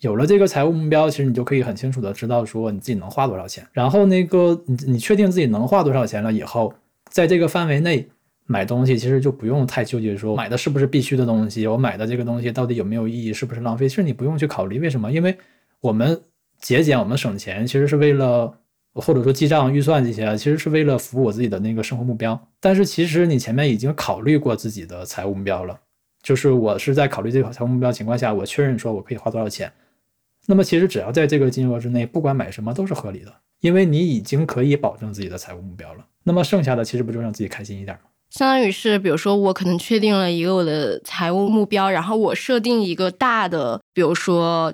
有了这个财务目标，其实你就可以很清楚的知道说你自己能花多少钱。然后那个你你确定自己能花多少钱了以后，在这个范围内。买东西其实就不用太纠结，说买的是不是必须的东西，我买的这个东西到底有没有意义，是不是浪费？其实你不用去考虑，为什么？因为我们节俭，我们省钱，其实是为了，或者说记账、预算这些，其实是为了服务我自己的那个生活目标。但是其实你前面已经考虑过自己的财务目标了，就是我是在考虑这个财务目标情况下，我确认说我可以花多少钱。那么其实只要在这个金额之内，不管买什么都是合理的，因为你已经可以保证自己的财务目标了。那么剩下的其实不就让自己开心一点吗？相当于是，比如说我可能确定了一个我的财务目标，然后我设定一个大的，比如说。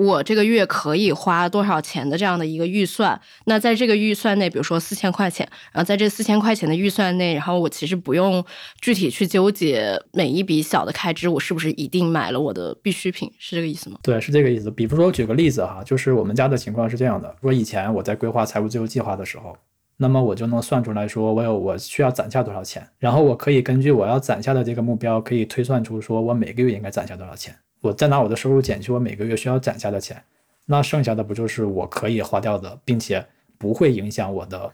我这个月可以花多少钱的这样的一个预算？那在这个预算内，比如说四千块钱，然后在这四千块钱的预算内，然后我其实不用具体去纠结每一笔小的开支，我是不是一定买了我的必需品？是这个意思吗？对，是这个意思。比如说，举个例子哈，就是我们家的情况是这样的：，说以前我在规划财务自由计划的时候，那么我就能算出来说，我有我需要攒下多少钱，然后我可以根据我要攒下的这个目标，可以推算出说我每个月应该攒下多少钱。我再拿我的收入减去我每个月需要攒下的钱，那剩下的不就是我可以花掉的，并且不会影响我的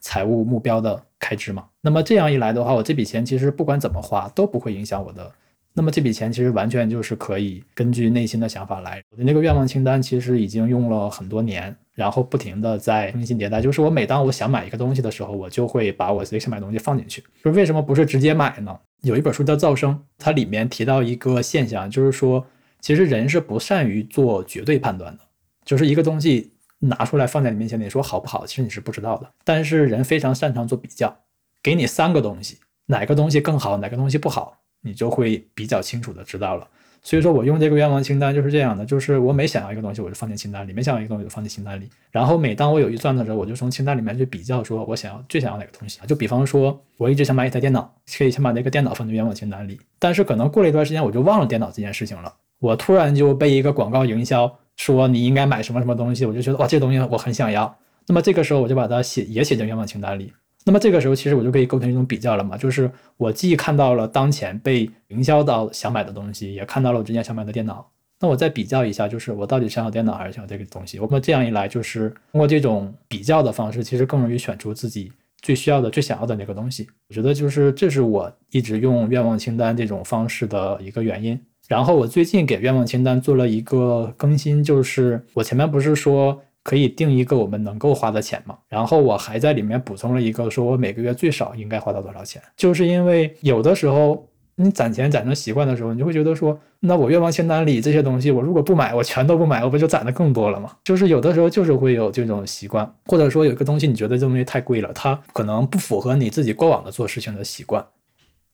财务目标的开支吗？那么这样一来的话，我这笔钱其实不管怎么花都不会影响我的。那么这笔钱其实完全就是可以根据内心的想法来。我的那个愿望清单其实已经用了很多年，然后不停的在更新迭代。就是我每当我想买一个东西的时候，我就会把我自己想买东西放进去。就是为什么不是直接买呢？有一本书叫《噪声》，它里面提到一个现象，就是说，其实人是不善于做绝对判断的。就是一个东西拿出来放在你面前，你说好不好，其实你是不知道的。但是人非常擅长做比较，给你三个东西，哪个东西更好，哪个东西不好，你就会比较清楚的知道了。所以说我用这个愿望清单就是这样的，就是我每想要一个东西，我就放进清单里；每想要一个东西，就放进清单里。然后每当我有预算的时候，我就从清单里面去比较，说我想要最想要哪个东西。就比方说，我一直想买一台电脑，可以先把那个电脑放进愿望清单里。但是可能过了一段时间，我就忘了电脑这件事情了。我突然就被一个广告营销说你应该买什么什么东西，我就觉得哇，这东西我很想要。那么这个时候我就把它写也写进愿望清单里。那么这个时候，其实我就可以构成一种比较了嘛，就是我既看到了当前被营销到想买的东西，也看到了我之前想买的电脑。那我再比较一下，就是我到底想要电脑还是想要这个东西？我们这样一来，就是通过这种比较的方式，其实更容易选出自己最需要的、最想要的那个东西。我觉得就是这是我一直用愿望清单这种方式的一个原因。然后我最近给愿望清单做了一个更新，就是我前面不是说。可以定一个我们能够花的钱嘛？然后我还在里面补充了一个，说我每个月最少应该花到多少钱？就是因为有的时候你攒钱攒成习惯的时候，你就会觉得说，那我愿望清单里这些东西，我如果不买，我全都不买，我不就攒的更多了吗？就是有的时候就是会有这种习惯，或者说有一个东西你觉得这东西太贵了，它可能不符合你自己过往的做事情的习惯，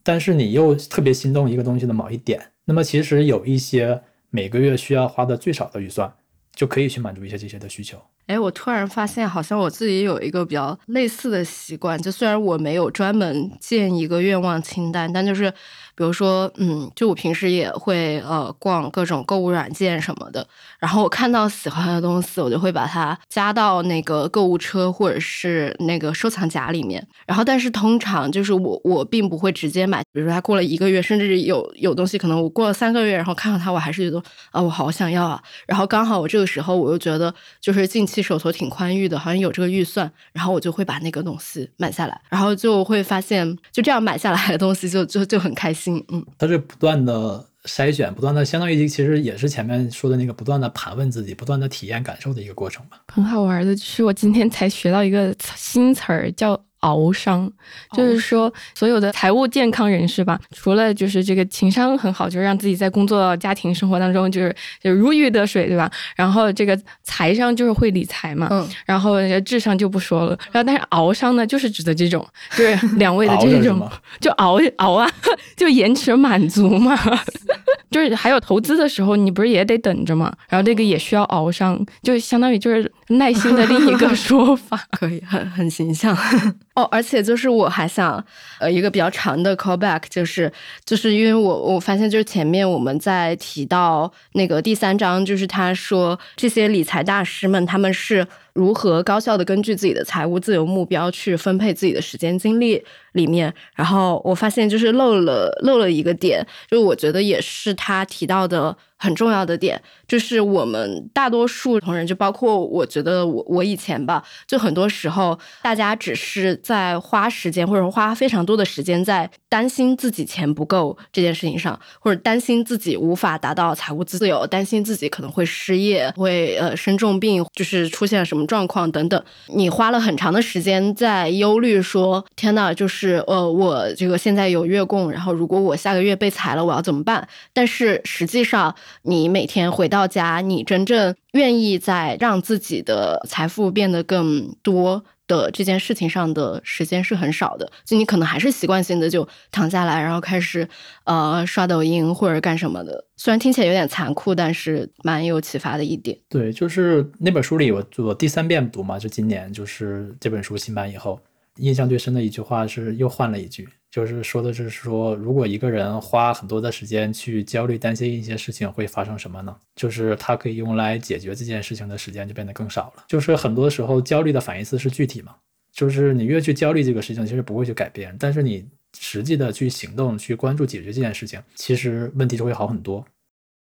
但是你又特别心动一个东西的某一点，那么其实有一些每个月需要花的最少的预算。就可以去满足一些这些的需求。哎，我突然发现，好像我自己有一个比较类似的习惯，就虽然我没有专门建一个愿望清单，但就是。比如说，嗯，就我平时也会呃逛各种购物软件什么的，然后我看到喜欢的东西，我就会把它加到那个购物车或者是那个收藏夹里面。然后，但是通常就是我我并不会直接买。比如说，它过了一个月，甚至有有东西可能我过了三个月，然后看到它，我还是觉得啊，我好想要啊。然后刚好我这个时候我又觉得就是近期手头挺宽裕的，好像有这个预算，然后我就会把那个东西买下来，然后就会发现就这样买下来的东西就就就很开心。嗯嗯，它是不断的筛选，不断的，相当于其实也是前面说的那个不断的盘问自己，不断的体验感受的一个过程吧。很好玩的，就是我今天才学到一个新词儿，叫。熬商，就是说所有的财务健康人士吧，除了就是这个情商很好，就是让自己在工作、家庭生活当中就是就如鱼得水，对吧？然后这个财商就是会理财嘛，嗯，然后智商就不说了。然后但是熬商呢，就是指的这种，就是 两位的这种，就熬熬啊，就延迟满足嘛。就是还有投资的时候，你不是也得等着嘛？然后这个也需要熬商，就相当于就是耐心的另一个说法，可以很很形象。哦，而且就是我还想，呃，一个比较长的 callback，就是就是因为我我发现就是前面我们在提到那个第三章，就是他说这些理财大师们他们是如何高效的根据自己的财务自由目标去分配自己的时间精力里面，然后我发现就是漏了漏了一个点，就我觉得也是他提到的。很重要的点就是，我们大多数同仁，就包括我觉得我我以前吧，就很多时候大家只是在花时间，或者花非常多的时间在担心自己钱不够这件事情上，或者担心自己无法达到财务自由，担心自己可能会失业，会呃生重病，就是出现什么状况等等。你花了很长的时间在忧虑说，天呐，就是呃我这个现在有月供，然后如果我下个月被裁了，我要怎么办？但是实际上。你每天回到家，你真正愿意在让自己的财富变得更多的这件事情上的时间是很少的，就你可能还是习惯性的就躺下来，然后开始呃刷抖音或者干什么的。虽然听起来有点残酷，但是蛮有启发的一点。对，就是那本书里我我第三遍读嘛，就今年就是这本书新版以后，印象最深的一句话是又换了一句，就是说的是说，如果一个人花很多的时间去焦虑担心一些事情，会发生什么呢？就是他可以用来解决这件事情的时间就变得更少了。就是很多时候焦虑的反义词是具体嘛，就是你越去焦虑这个事情，其实不会去改变，但是你。实际的去行动，去关注解决这件事情，其实问题就会好很多。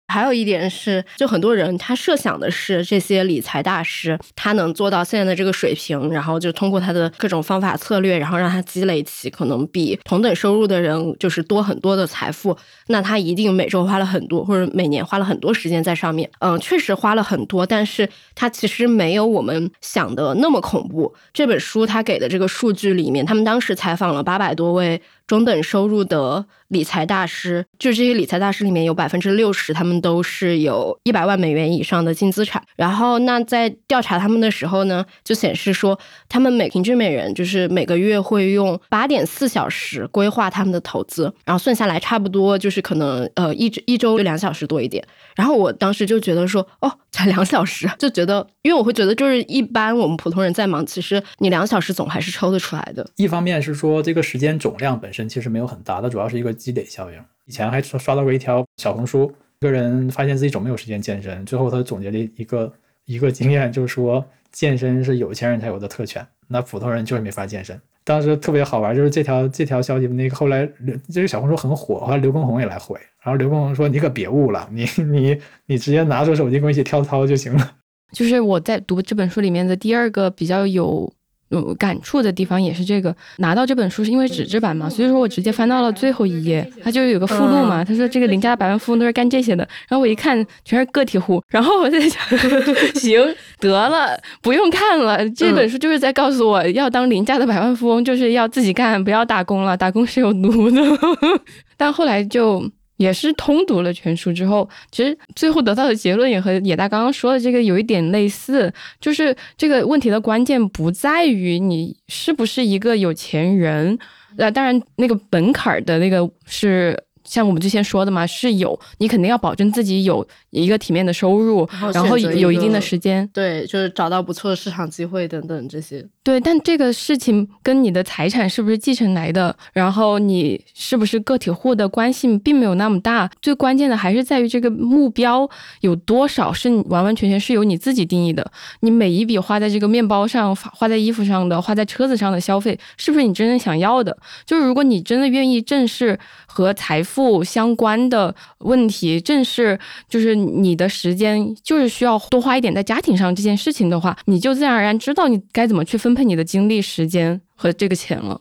还有一点是，就很多人他设想的是这些理财大师，他能做到现在的这个水平，然后就通过他的各种方法策略，然后让他积累起可能比同等收入的人就是多很多的财富。那他一定每周花了很多，或者每年花了很多时间在上面。嗯，确实花了很多，但是他其实没有我们想的那么恐怖。这本书他给的这个数据里面，他们当时采访了八百多位。中等收入的理财大师，就这些理财大师里面有百分之六十，他们都是有一百万美元以上的净资产。然后，那在调查他们的时候呢，就显示说，他们每平均每人就是每个月会用八点四小时规划他们的投资，然后算下来差不多就是可能呃一一周两小时多一点。然后我当时就觉得说，哦，两小时，就觉得，因为我会觉得就是一般我们普通人在忙，其实你两小时总还是抽得出来的。一方面是说这个时间总量本身。其实没有很大，它主要是一个积累效应。以前还刷刷到过一条小红书，一个人发现自己总没有时间健身，最后他总结了一个一个经验，就是说健身是有钱人才有的特权，那普通人就是没法健身。当时特别好玩，就是这条这条消息，那个后来这个小红书很火，后来刘畊宏也来回，然后刘畊宏说：“你可别误了，你你你直接拿出手机跟我一起跳操就行了。”就是我在读这本书里面的第二个比较有。有感触的地方也是这个，拿到这本书是因为纸质版嘛，所以说我直接翻到了最后一页，它就有个附录嘛，他说这个邻家的百万富翁都是干这些的，然后我一看全是个体户，然后我在想，行得了，不用看了，这本书就是在告诉我要当邻家的百万富翁，就是要自己干，不要打工了，打工是有毒的，但后来就。也是通读了全书之后，其实最后得到的结论也和野大刚刚说的这个有一点类似，就是这个问题的关键不在于你是不是一个有钱人，那，当然那个本坎的那个是。像我们之前说的嘛，是有你肯定要保证自己有一个体面的收入，然后有一定的时间，对，就是找到不错的市场机会等等这些。对，但这个事情跟你的财产是不是继承来的，然后你是不是个体户的关系并没有那么大。最关键的还是在于这个目标有多少是完完全全是由你自己定义的。你每一笔花在这个面包上、花在衣服上的、花在车子上的消费，是不是你真正想要的？就是如果你真的愿意正视和财富。相关的问题，正是就是你的时间就是需要多花一点在家庭上这件事情的话，你就自然而然知道你该怎么去分配你的精力、时间和这个钱了。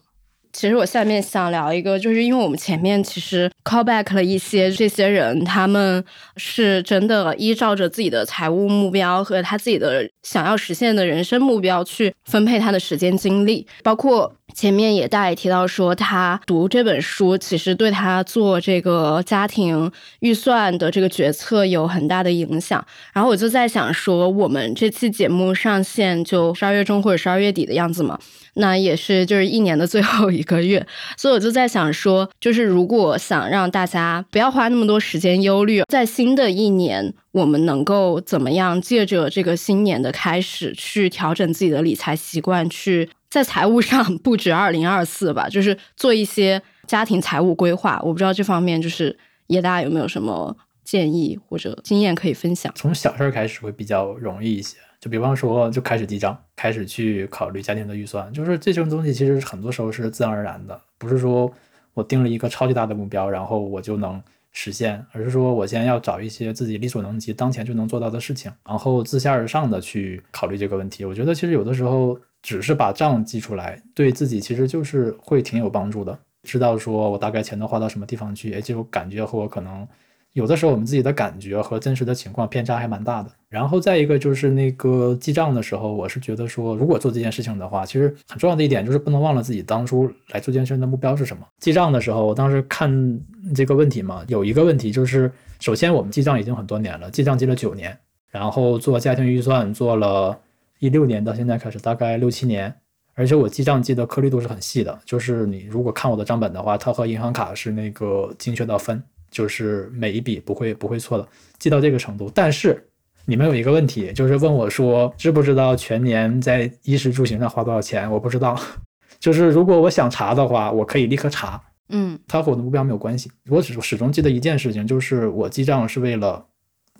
其实我下面想聊一个，就是因为我们前面其实 call back 了一些这些人，他们是真的依照着自己的财务目标和他自己的想要实现的人生目标去分配他的时间精力，包括前面也大也提到说，他读这本书其实对他做这个家庭预算的这个决策有很大的影响。然后我就在想说，我们这期节目上线就十二月中或者十二月底的样子嘛。那也是，就是一年的最后一个月，所以我就在想说，就是如果想让大家不要花那么多时间忧虑，在新的一年，我们能够怎么样借着这个新年的开始，去调整自己的理财习惯，去在财务上 布置二零二四吧，就是做一些家庭财务规划。我不知道这方面，就是叶大有没有什么建议或者经验可以分享？从小事儿开始会比较容易一些。就比方说，就开始记账，开始去考虑家庭的预算，就是这种东西，其实很多时候是自然而然的，不是说我定了一个超级大的目标，然后我就能实现，而是说我先要找一些自己力所能及、当前就能做到的事情，然后自下而上的去考虑这个问题。我觉得其实有的时候只是把账记出来，对自己其实就是会挺有帮助的，知道说我大概钱都花到什么地方去，哎，这种感觉和我可能。有的时候我们自己的感觉和真实的情况偏差还蛮大的。然后再一个就是那个记账的时候，我是觉得说，如果做这件事情的话，其实很重要的一点就是不能忘了自己当初来做这件事的目标是什么。记账的时候，我当时看这个问题嘛，有一个问题就是，首先我们记账已经很多年了，记账记了九年，然后做家庭预算做了一六年到现在开始大概六七年，而且我记账记的颗粒度是很细的，就是你如果看我的账本的话，它和银行卡是那个精确到分，就是每一笔不会不会错的，记到这个程度。但是你们有一个问题，就是问我说知不知道全年在衣食住行上花多少钱？我不知道。就是如果我想查的话，我可以立刻查。嗯，它和我的目标没有关系。我只始终记得一件事情，就是我记账是为了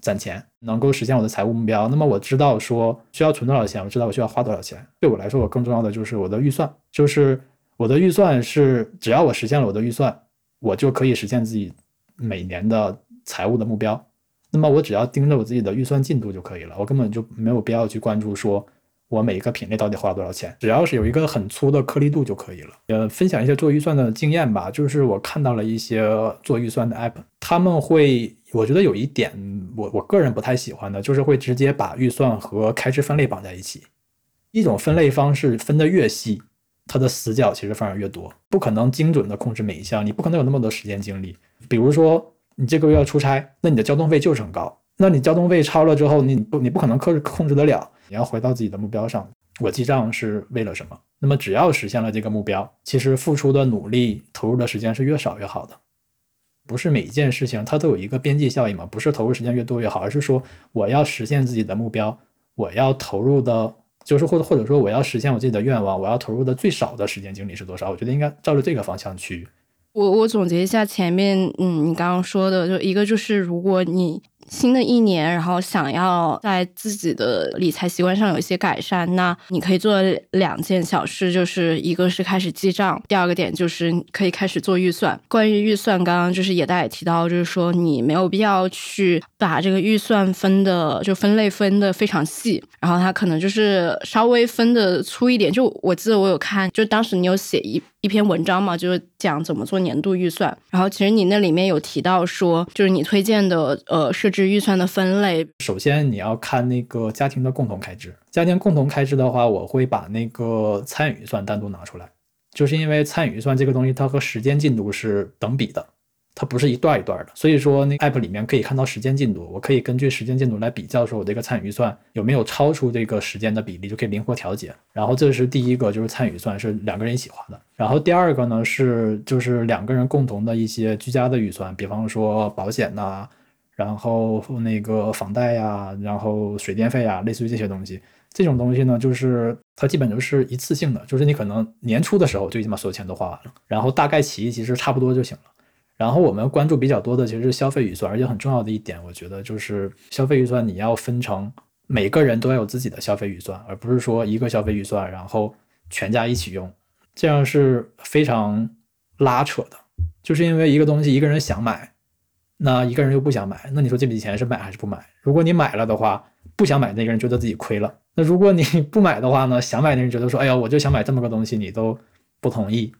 攒钱，能够实现我的财务目标。那么我知道说需要存多少钱，我知道我需要花多少钱。对我来说，我更重要的就是我的预算，就是我的预算是只要我实现了我的预算，我就可以实现自己每年的财务的目标。那么我只要盯着我自己的预算进度就可以了，我根本就没有必要去关注说。我每一个品类到底花了多少钱？只要是有一个很粗的颗粒度就可以了。呃，分享一些做预算的经验吧。就是我看到了一些做预算的 app，他们会，我觉得有一点我我个人不太喜欢的，就是会直接把预算和开支分类绑在一起。一种分类方式分得越细，它的死角其实反而越多。不可能精准的控制每一项，你不可能有那么多时间精力。比如说你这个月要出差，那你的交通费就是很高。那你交通费超了之后，你不你不可能控制控制得了。你要回到自己的目标上，我记账是为了什么？那么只要实现了这个目标，其实付出的努力、投入的时间是越少越好的。不是每一件事情它都有一个边际效益嘛？不是投入时间越多越好，而是说我要实现自己的目标，我要投入的，就是或者或者说我要实现我自己的愿望，我要投入的最少的时间精力是多少？我觉得应该照着这个方向去。我我总结一下前面，嗯，你刚刚说的，就一个就是如果你。新的一年，然后想要在自己的理财习惯上有一些改善，那你可以做两件小事，就是一个是开始记账，第二个点就是可以开始做预算。关于预算，刚刚就是也大也提到，就是说你没有必要去把这个预算分的就分类分的非常细，然后它可能就是稍微分的粗一点。就我记得我有看，就当时你有写一。一篇文章嘛，就是讲怎么做年度预算。然后其实你那里面有提到说，就是你推荐的呃设置是预算的分类。首先你要看那个家庭的共同开支。家庭共同开支的话，我会把那个参与预算单独拿出来，就是因为参与预算这个东西它和时间进度是等比的。它不是一段一段的，所以说那 app 里面可以看到时间进度，我可以根据时间进度来比较，说我这个参与预算有没有超出这个时间的比例，就可以灵活调节。然后这是第一个，就是参与预算是两个人一起花的。然后第二个呢是就是两个人共同的一些居家的预算，比方说保险呐，然后那个房贷呀，然后水电费啊，类似于这些东西。这种东西呢，就是它基本就是一次性的，就是你可能年初的时候就已经把所有钱都花完了，然后大概齐其实差不多就行了。然后我们关注比较多的其实是消费预算，而且很重要的一点，我觉得就是消费预算你要分成每个人都要有自己的消费预算，而不是说一个消费预算然后全家一起用，这样是非常拉扯的。就是因为一个东西一个人想买，那一个人又不想买，那你说这笔钱是买还是不买？如果你买了的话，不想买那个人觉得自己亏了；那如果你 不买的话呢，想买的人觉得说，哎呀，我就想买这么个东西，你都不同意。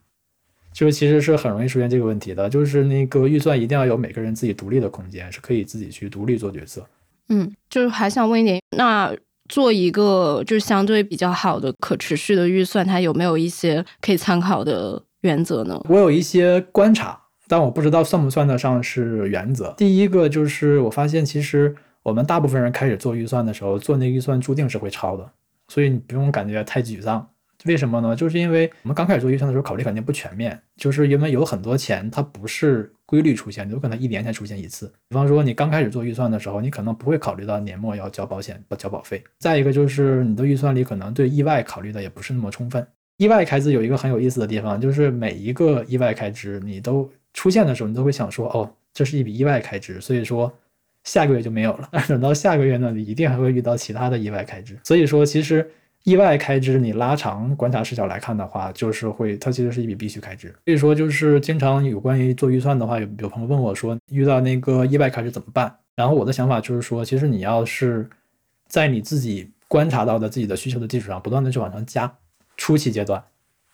就是其实是很容易出现这个问题的，就是那个预算一定要有每个人自己独立的空间，是可以自己去独立做决策。嗯，就是还想问一点，那做一个就是相对比较好的可持续的预算，它有没有一些可以参考的原则呢？我有一些观察，但我不知道算不算得上是原则。第一个就是我发现，其实我们大部分人开始做预算的时候，做那预算注定是会超的，所以你不用感觉太沮丧。为什么呢？就是因为我们刚开始做预算的时候，考虑肯定不全面，就是因为有很多钱它不是规律出现，有可能一年才出现一次。比方说，你刚开始做预算的时候，你可能不会考虑到年末要交保险、交保费。再一个就是你的预算里可能对意外考虑的也不是那么充分。意外开支有一个很有意思的地方，就是每一个意外开支你都出现的时候，你都会想说，哦，这是一笔意外开支，所以说下个月就没有了。等到下个月呢，你一定还会遇到其他的意外开支。所以说，其实。意外开支，你拉长观察视角来看的话，就是会，它其实是一笔必须开支。所以说，就是经常有关于做预算的话，有有朋友问我说，遇到那个意外开支怎么办？然后我的想法就是说，其实你要是在你自己观察到的自己的需求的基础上，不断的去往上加。初期阶段，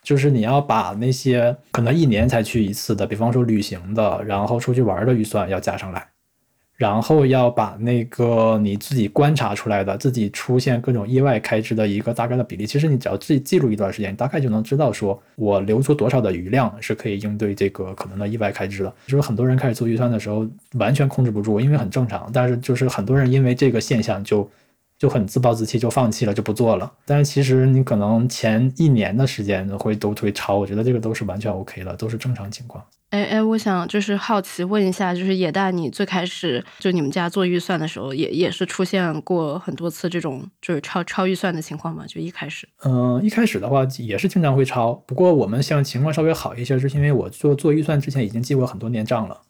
就是你要把那些可能一年才去一次的，比方说旅行的，然后出去玩的预算要加上来。然后要把那个你自己观察出来的、自己出现各种意外开支的一个大概的比例，其实你只要自己记录一段时间，大概就能知道说我留出多少的余量是可以应对这个可能的意外开支的。就是很多人开始做预算的时候完全控制不住，因为很正常，但是就是很多人因为这个现象就。就很自暴自弃，就放弃了，就不做了。但是其实你可能前一年的时间会都会超，我觉得这个都是完全 OK 的，都是正常情况。哎哎，我想就是好奇问一下，就是野蛋，你最开始就你们家做预算的时候，也也是出现过很多次这种就是超超预算的情况吗？就一开始，嗯，一开始的话也是经常会超，不过我们像情况稍微好一些，是因为我做做预算之前已经记过很多年账了。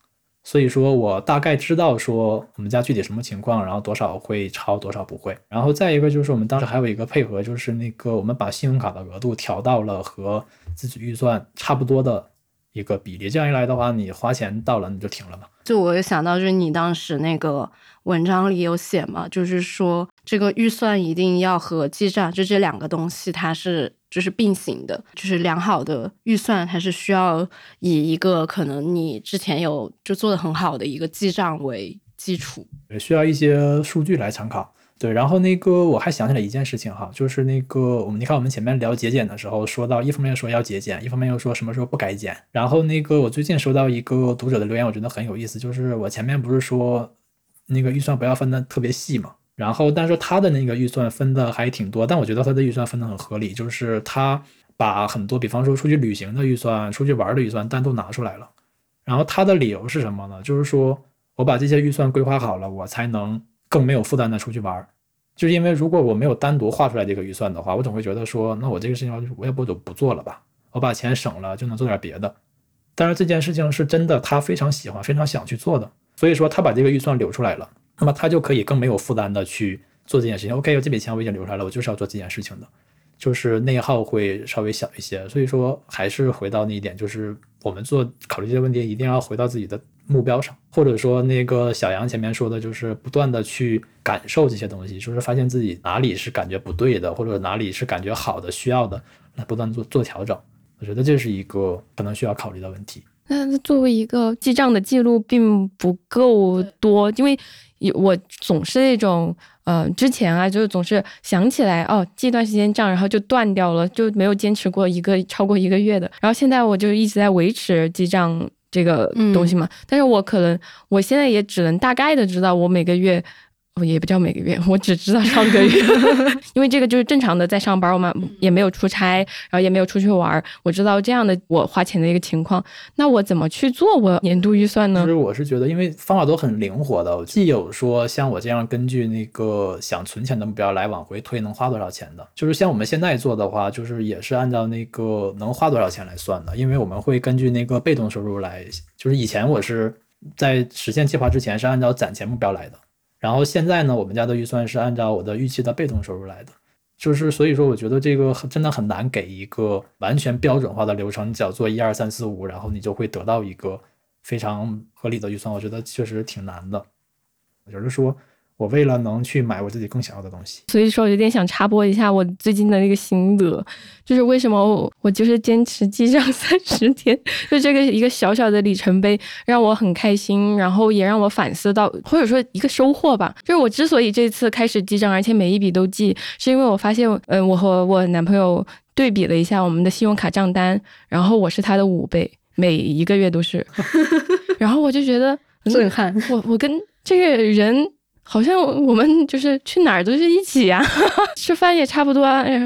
所以说我大概知道说我们家具体什么情况，然后多少会超，多少不会。然后再一个就是我们当时还有一个配合，就是那个我们把信用卡的额度调到了和自己预算差不多的一个比例。这样一来的话，你花钱到了你就停了嘛。就我有想到，就是你当时那个文章里有写嘛，就是说这个预算一定要和记账，就这两个东西它是。就是并行的，就是良好的预算还是需要以一个可能你之前有就做的很好的一个记账为基础，也需要一些数据来参考。对，然后那个我还想起来一件事情哈，就是那个我们你看我们前面聊节俭的时候，说到一方面说要节俭，一方面又说什么时候不该减。然后那个我最近收到一个读者的留言，我觉得很有意思，就是我前面不是说那个预算不要分的特别细嘛。然后，但是他的那个预算分的还挺多，但我觉得他的预算分的很合理，就是他把很多，比方说出去旅行的预算、出去玩的预算单独拿出来了。然后他的理由是什么呢？就是说我把这些预算规划好了，我才能更没有负担的出去玩。就是因为如果我没有单独画出来这个预算的话，我总会觉得说，那我这个事情我也不就不做了吧？我把钱省了就能做点别的。但是这件事情是真的，他非常喜欢、非常想去做的，所以说他把这个预算留出来了。那么他就可以更没有负担的去做这件事情。OK，有这笔钱我已经留出来了，我就是要做这件事情的，就是内耗会稍微小一些。所以说，还是回到那一点，就是我们做考虑这些问题，一定要回到自己的目标上，或者说那个小杨前面说的，就是不断的去感受这些东西，就是发现自己哪里是感觉不对的，或者哪里是感觉好的、需要的，来不断做做调整。我觉得这是一个可能需要考虑的问题。那作为一个记账的记录并不够多，因为。我总是那种，呃，之前啊，就是总是想起来哦，记一段时间账，然后就断掉了，就没有坚持过一个超过一个月的。然后现在我就一直在维持记账这个东西嘛，但是我可能我现在也只能大概的知道我每个月。我也不叫每个月，我只知道上个月，因为这个就是正常的在上班，我们也没有出差，然后也没有出去玩，我知道这样的我花钱的一个情况。那我怎么去做我年度预算呢？其实我是觉得，因为方法都很灵活的，既有说像我这样根据那个想存钱的目标来往回推能花多少钱的，就是像我们现在做的话，就是也是按照那个能花多少钱来算的，因为我们会根据那个被动收入来，就是以前我是在实现计划之前是按照攒钱目标来的。然后现在呢，我们家的预算是按照我的预期的被动收入来的，就是所以说，我觉得这个真的很难给一个完全标准化的流程，你只要做一二三四五，然后你就会得到一个非常合理的预算，我觉得确实挺难的。也就是说。我为了能去买我自己更想要的东西，所以说有点想插播一下我最近的那个心得，就是为什么我我就是坚持记账三十天，就这个一个小小的里程碑让我很开心，然后也让我反思到或者说一个收获吧。就是我之所以这次开始记账，而且每一笔都记，是因为我发现，嗯，我和我男朋友对比了一下我们的信用卡账单，然后我是他的五倍，每一个月都是，然后我就觉得震撼，我我跟这个人。好像我们就是去哪儿都是一起呀，吃饭也差不多，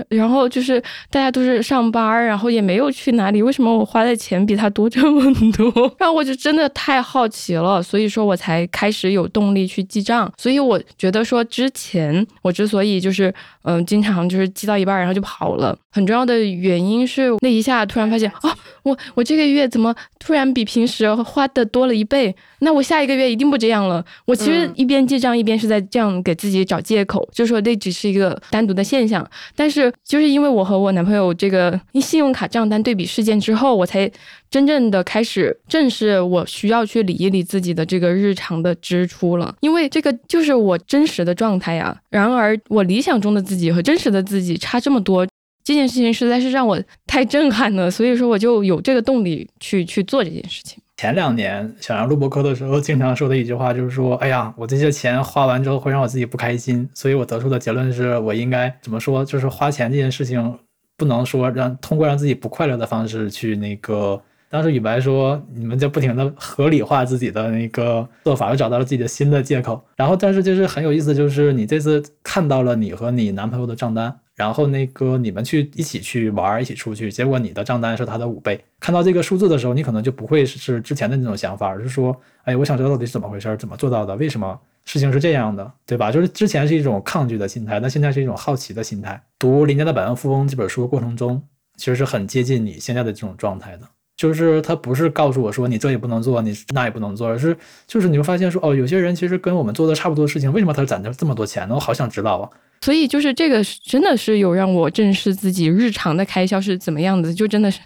然后就是大家都是上班，然后也没有去哪里，为什么我花的钱比他多这么多？然后我就真的太好奇了，所以说我才开始有动力去记账。所以我觉得说之前我之所以就是嗯经常就是记到一半然后就跑了，很重要的原因是那一下突然发现啊，我我这个月怎么突然比平时花的多了一倍？那我下一个月一定不这样了。我其实一边记账一。便是在这样给自己找借口，就说那只是一个单独的现象。但是就是因为我和我男朋友这个信用卡账单对比事件之后，我才真正的开始正视我需要去理一理自己的这个日常的支出了。因为这个就是我真实的状态呀。然而我理想中的自己和真实的自己差这么多，这件事情实在是让我太震撼了。所以说我就有这个动力去去做这件事情。前两年想要录播课的时候，经常说的一句话就是说：“哎呀，我这些钱花完之后会让我自己不开心。”所以我得出的结论是我应该怎么说？就是花钱这件事情不能说让通过让自己不快乐的方式去那个当时宇白说，你们就不停的合理化自己的那个做法，又找到了自己的新的借口。然后，但是就是很有意思，就是你这次看到了你和你男朋友的账单，然后那个你们去一起去玩，一起出去，结果你的账单是他的五倍。看到这个数字的时候，你可能就不会是之前的那种想法，而是说，哎，我想知道到底是怎么回事，怎么做到的，为什么事情是这样的，对吧？就是之前是一种抗拒的心态，那现在是一种好奇的心态。读《林家的百万富翁》这本书过程中，其实是很接近你现在的这种状态的。就是他不是告诉我说你这也不能做，你那也不能做，而是就是你会发现说哦，有些人其实跟我们做的差不多的事情，为什么他攒着这么多钱呢？我好想知道啊。所以就是这个真的是有让我正视自己日常的开销是怎么样的，就真的是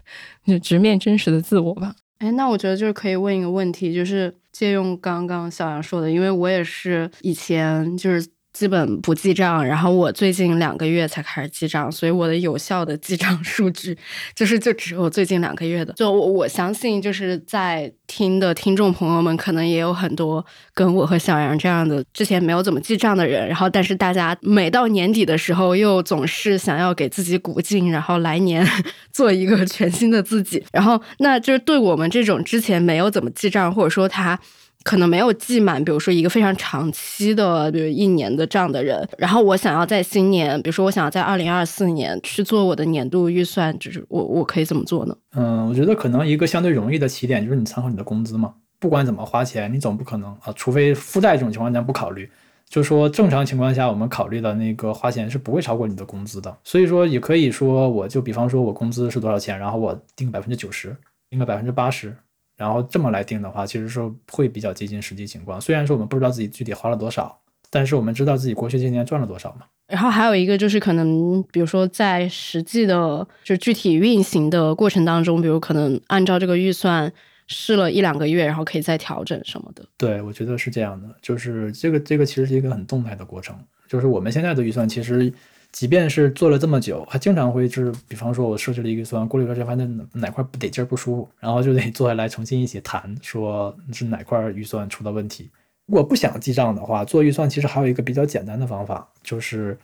就直面真实的自我吧。哎，那我觉得就是可以问一个问题，就是借用刚刚小杨说的，因为我也是以前就是。基本不记账，然后我最近两个月才开始记账，所以我的有效的记账数据 就是就只有最近两个月的。就我我相信，就是在听的听众朋友们，可能也有很多跟我和小杨这样的之前没有怎么记账的人，然后但是大家每到年底的时候，又总是想要给自己鼓劲，然后来年 做一个全新的自己。然后那就是对我们这种之前没有怎么记账，或者说他。可能没有记满，比如说一个非常长期的，比如一年的这样的人，然后我想要在新年，比如说我想要在二零二四年去做我的年度预算，就是我我可以怎么做呢？嗯，我觉得可能一个相对容易的起点就是你参考你的工资嘛，不管怎么花钱，你总不可能啊，除非负债这种情况下不考虑，就说正常情况下我们考虑的那个花钱是不会超过你的工资的，所以说也可以说，我就比方说我工资是多少钱，然后我定百分之九十，定个百分之八十。然后这么来定的话，其实说会比较接近实际情况。虽然说我们不知道自己具体花了多少，但是我们知道自己过去今年赚了多少嘛。然后还有一个就是可能，比如说在实际的就具体运行的过程当中，比如可能按照这个预算试了一两个月，然后可以再调整什么的。对，我觉得是这样的。就是这个这个其实是一个很动态的过程。就是我们现在的预算其实。即便是做了这么久，还经常会就是，比方说我设置了一个预算，过了一段时间发现哪块不得劲不舒服，然后就得 坐下来重新一起谈，说是哪块预算出了问题。如果不想记账的话，做预算其实还有一个比较简单的方法，就是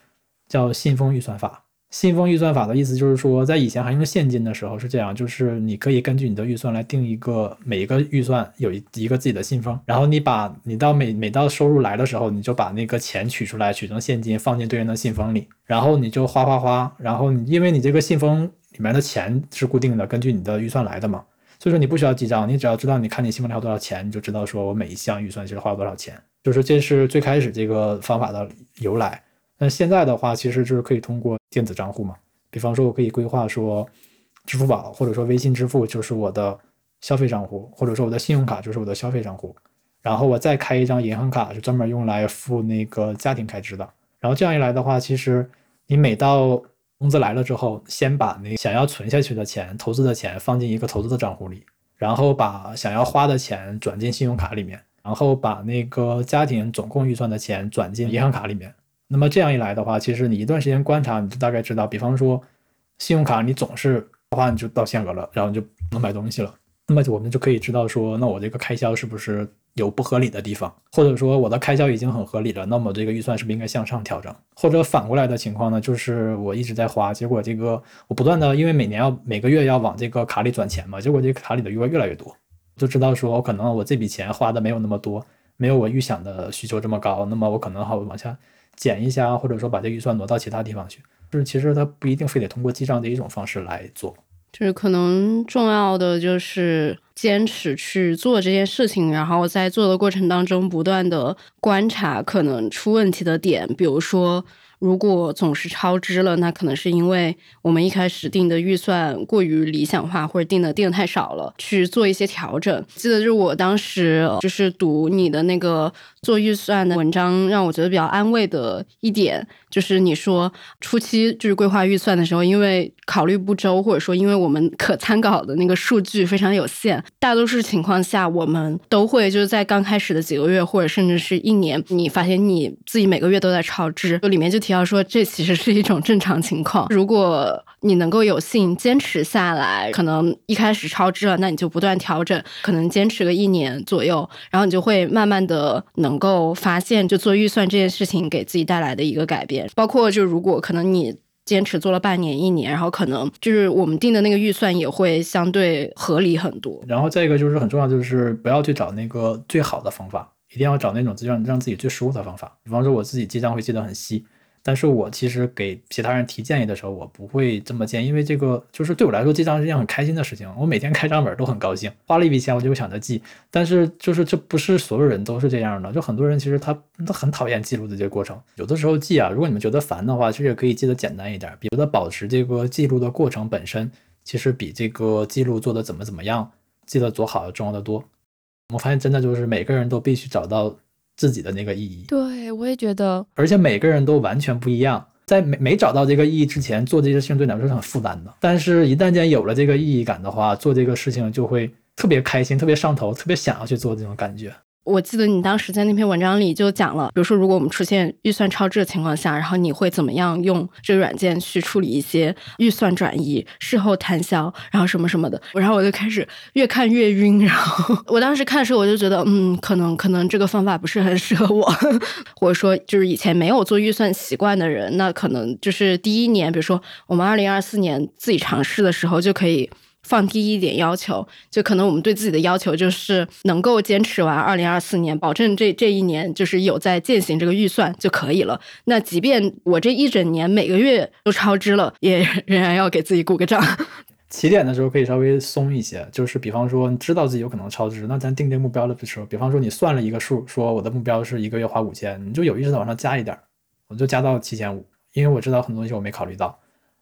叫信封预算法。信封预算法的意思就是说，在以前还用现金的时候是这样，就是你可以根据你的预算来定一个每一个预算有一一个自己的信封，然后你把你到每每到收入来的时候，你就把那个钱取出来，取成现金放进对应的信封里，然后你就花花花，然后你因为你这个信封里面的钱是固定的，根据你的预算来的嘛，所以说你不需要记账，你只要知道你看你信封里有多少钱，你就知道说我每一项预算其实花了多少钱，就是这是最开始这个方法的由来。那现在的话，其实就是可以通过电子账户嘛。比方说，我可以规划说，支付宝或者说微信支付就是我的消费账户，或者说我的信用卡就是我的消费账户。然后我再开一张银行卡，是专门用来付那个家庭开支的。然后这样一来的话，其实你每到工资来了之后，先把那想要存下去的钱、投资的钱放进一个投资的账户里，然后把想要花的钱转进信用卡里面，然后把那个家庭总共预算的钱转进银行卡里面。那么这样一来的话，其实你一段时间观察，你就大概知道，比方说，信用卡你总是花你就到限额了，然后你就能买东西了。那么我们就可以知道说，那我这个开销是不是有不合理的地方，或者说我的开销已经很合理了，那么这个预算是不是应该向上调整？或者反过来的情况呢，就是我一直在花，结果这个我不断的因为每年要每个月要往这个卡里转钱嘛，结果这个卡里的余额越来越多，就知道说我可能我这笔钱花的没有那么多，没有我预想的需求这么高，那么我可能好往下。减一下，或者说把这预算挪到其他地方去，就是其实它不一定非得通过记账的一种方式来做，就是可能重要的就是坚持去做这件事情，然后在做的过程当中不断的观察可能出问题的点，比如说。如果总是超支了，那可能是因为我们一开始定的预算过于理想化，或者定的定的太少了，去做一些调整。记得就是我当时就是读你的那个做预算的文章，让我觉得比较安慰的一点，就是你说初期就是规划预算的时候，因为考虑不周，或者说因为我们可参考的那个数据非常有限，大多数情况下我们都会就是在刚开始的几个月，或者甚至是一年，你发现你自己每个月都在超支，就里面就。提到说，这其实是一种正常情况。如果你能够有幸坚持下来，可能一开始超支了，那你就不断调整，可能坚持个一年左右，然后你就会慢慢的能够发现，就做预算这件事情给自己带来的一个改变。包括就如果可能你。坚持做了半年、一年，然后可能就是我们定的那个预算也会相对合理很多。然后再一个就是很重要，就是不要去找那个最好的方法，一定要找那种让让自己最舒服的方法。比方说我自己记账会记得很细。但是我其实给其他人提建议的时候，我不会这么建，因为这个就是对我来说记账是一件很开心的事情。我每天开账本都很高兴，花了一笔钱我就想着记。但是就是这不是所有人都是这样的，就很多人其实他他很讨厌记录的这个过程。有的时候记啊，如果你们觉得烦的话，其实也可以记得简单一点。比如的保持这个记录的过程本身，其实比这个记录做的怎么怎么样记得做好要重要的多。我发现真的就是每个人都必须找到。自己的那个意义，对我也觉得，而且每个人都完全不一样，在没没找到这个意义之前，做这些事情对你来说是很负担的。但是，一旦间有了这个意义感的话，做这个事情就会特别开心，特别上头，特别想要去做这种感觉。我记得你当时在那篇文章里就讲了，比如说如果我们出现预算超支的情况下，然后你会怎么样用这个软件去处理一些预算转移、事后摊销，然后什么什么的。然后我就开始越看越晕。然后 我当时看的时候，我就觉得，嗯，可能可能这个方法不是很适合我，或者说就是以前没有做预算习惯的人，那可能就是第一年，比如说我们二零二四年自己尝试的时候就可以。放低一点要求，就可能我们对自己的要求就是能够坚持完二零二四年，保证这这一年就是有在践行这个预算就可以了。那即便我这一整年每个月都超支了，也仍然要给自己鼓个掌。起点的时候可以稍微松一些，就是比方说你知道自己有可能超支，那咱定这目标的时候，比方说你算了一个数，说我的目标是一个月花五千，你就有意识的往上加一点，我就加到七千五，因为我知道很多东西我没考虑到。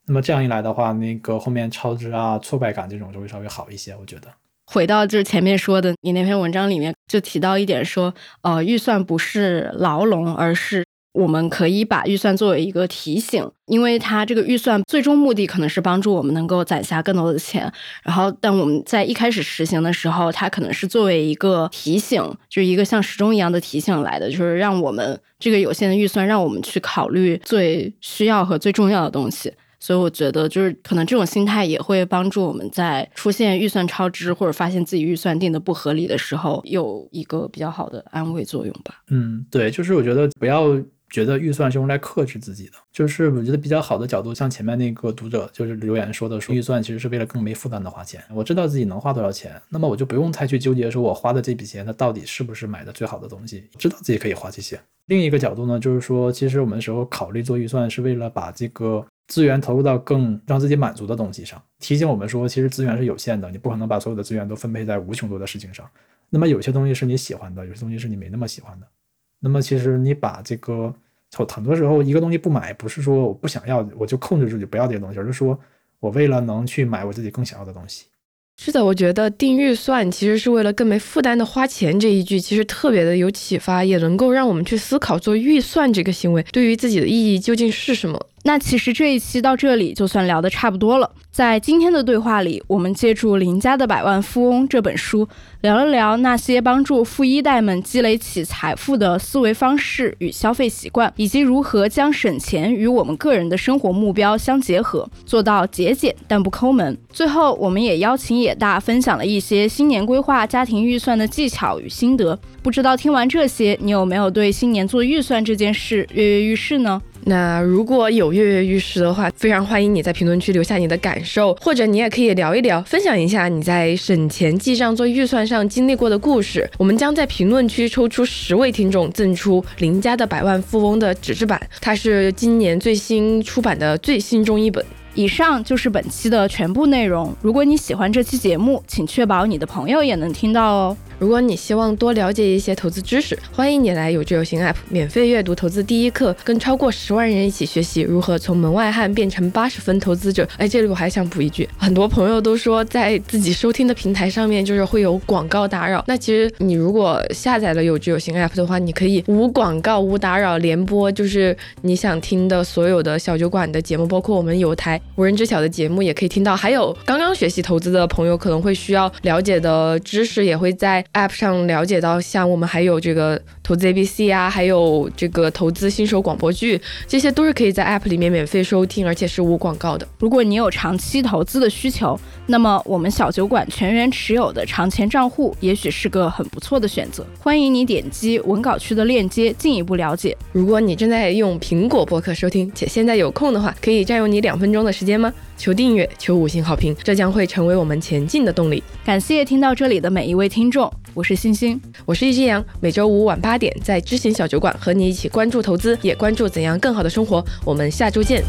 那么这样一来的话，那个后面超支啊、挫败感这种就会稍微好一些，我觉得。回到就是前面说的，你那篇文章里面就提到一点说，呃，预算不是牢笼，而是我们可以把预算作为一个提醒，因为它这个预算最终目的可能是帮助我们能够攒下更多的钱，然后但我们在一开始实行的时候，它可能是作为一个提醒，就是一个像时钟一样的提醒来的，就是让我们这个有限的预算，让我们去考虑最需要和最重要的东西。所以我觉得，就是可能这种心态也会帮助我们在出现预算超支或者发现自己预算定的不合理的时候，有一个比较好的安慰作用吧。嗯，对，就是我觉得不要觉得预算是用来克制自己的，就是我觉得比较好的角度，像前面那个读者就是留言说的，说预算其实是为了更没负担的花钱。我知道自己能花多少钱，那么我就不用太去纠结，说我花的这笔钱，它到底是不是买的最好的东西，知道自己可以花这些。另一个角度呢，就是说，其实我们时候考虑做预算，是为了把这个。资源投入到更让自己满足的东西上，提醒我们说，其实资源是有限的，你不可能把所有的资源都分配在无穷多的事情上。那么有些东西是你喜欢的，有些东西是你没那么喜欢的。那么其实你把这个，很多时候一个东西不买，不是说我不想要，我就控制住就不要这些东西，而是说我为了能去买我自己更想要的东西。是的，我觉得定预算其实是为了更没负担的花钱这一句，其实特别的有启发，也能够让我们去思考做预算这个行为对于自己的意义究竟是什么。那其实这一期到这里就算聊得差不多了。在今天的对话里，我们借助《邻家的百万富翁》这本书，聊了聊那些帮助富一代们积累起财富的思维方式与消费习惯，以及如何将省钱与我们个人的生活目标相结合，做到节俭但不抠门。最后，我们也邀请野大分享了一些新年规划家庭预算的技巧与心得。不知道听完这些，你有没有对新年做预算这件事跃跃欲试呢？那如果有跃跃欲试的话，非常欢迎你在评论区留下你的感受，或者你也可以聊一聊，分享一下你在省钱记账做预算上经历过的故事。我们将在评论区抽出十位听众，赠出林家的百万富翁的纸质版，它是今年最新出版的最新中译本。以上就是本期的全部内容。如果你喜欢这期节目，请确保你的朋友也能听到哦。如果你希望多了解一些投资知识，欢迎你来有知有行 App 免费阅读投资第一课，跟超过十万人一起学习如何从门外汉变成八十分投资者。哎，这里我还想补一句，很多朋友都说在自己收听的平台上面就是会有广告打扰。那其实你如果下载了有知有行 App 的话，你可以无广告、无打扰连播，就是你想听的所有的小酒馆的节目，包括我们有台无人知晓的节目也可以听到。还有刚刚学习投资的朋友可能会需要了解的知识，也会在。App 上了解到，像我们还有这个投资 ABC 啊，还有这个投资新手广播剧，这些都是可以在 App 里面免费收听，而且是无广告的。如果你有长期投资的需求，那么我们小酒馆全员持有的长钱账户也许是个很不错的选择。欢迎你点击文稿区的链接进一步了解。如果你正在用苹果播客收听，且现在有空的话，可以占用你两分钟的时间吗？求订阅，求五星好评，这将会成为我们前进的动力。感谢听到这里的每一位听众，我是星星，我是易之阳，每周五晚八点在知行小酒馆和你一起关注投资，也关注怎样更好的生活。我们下周见。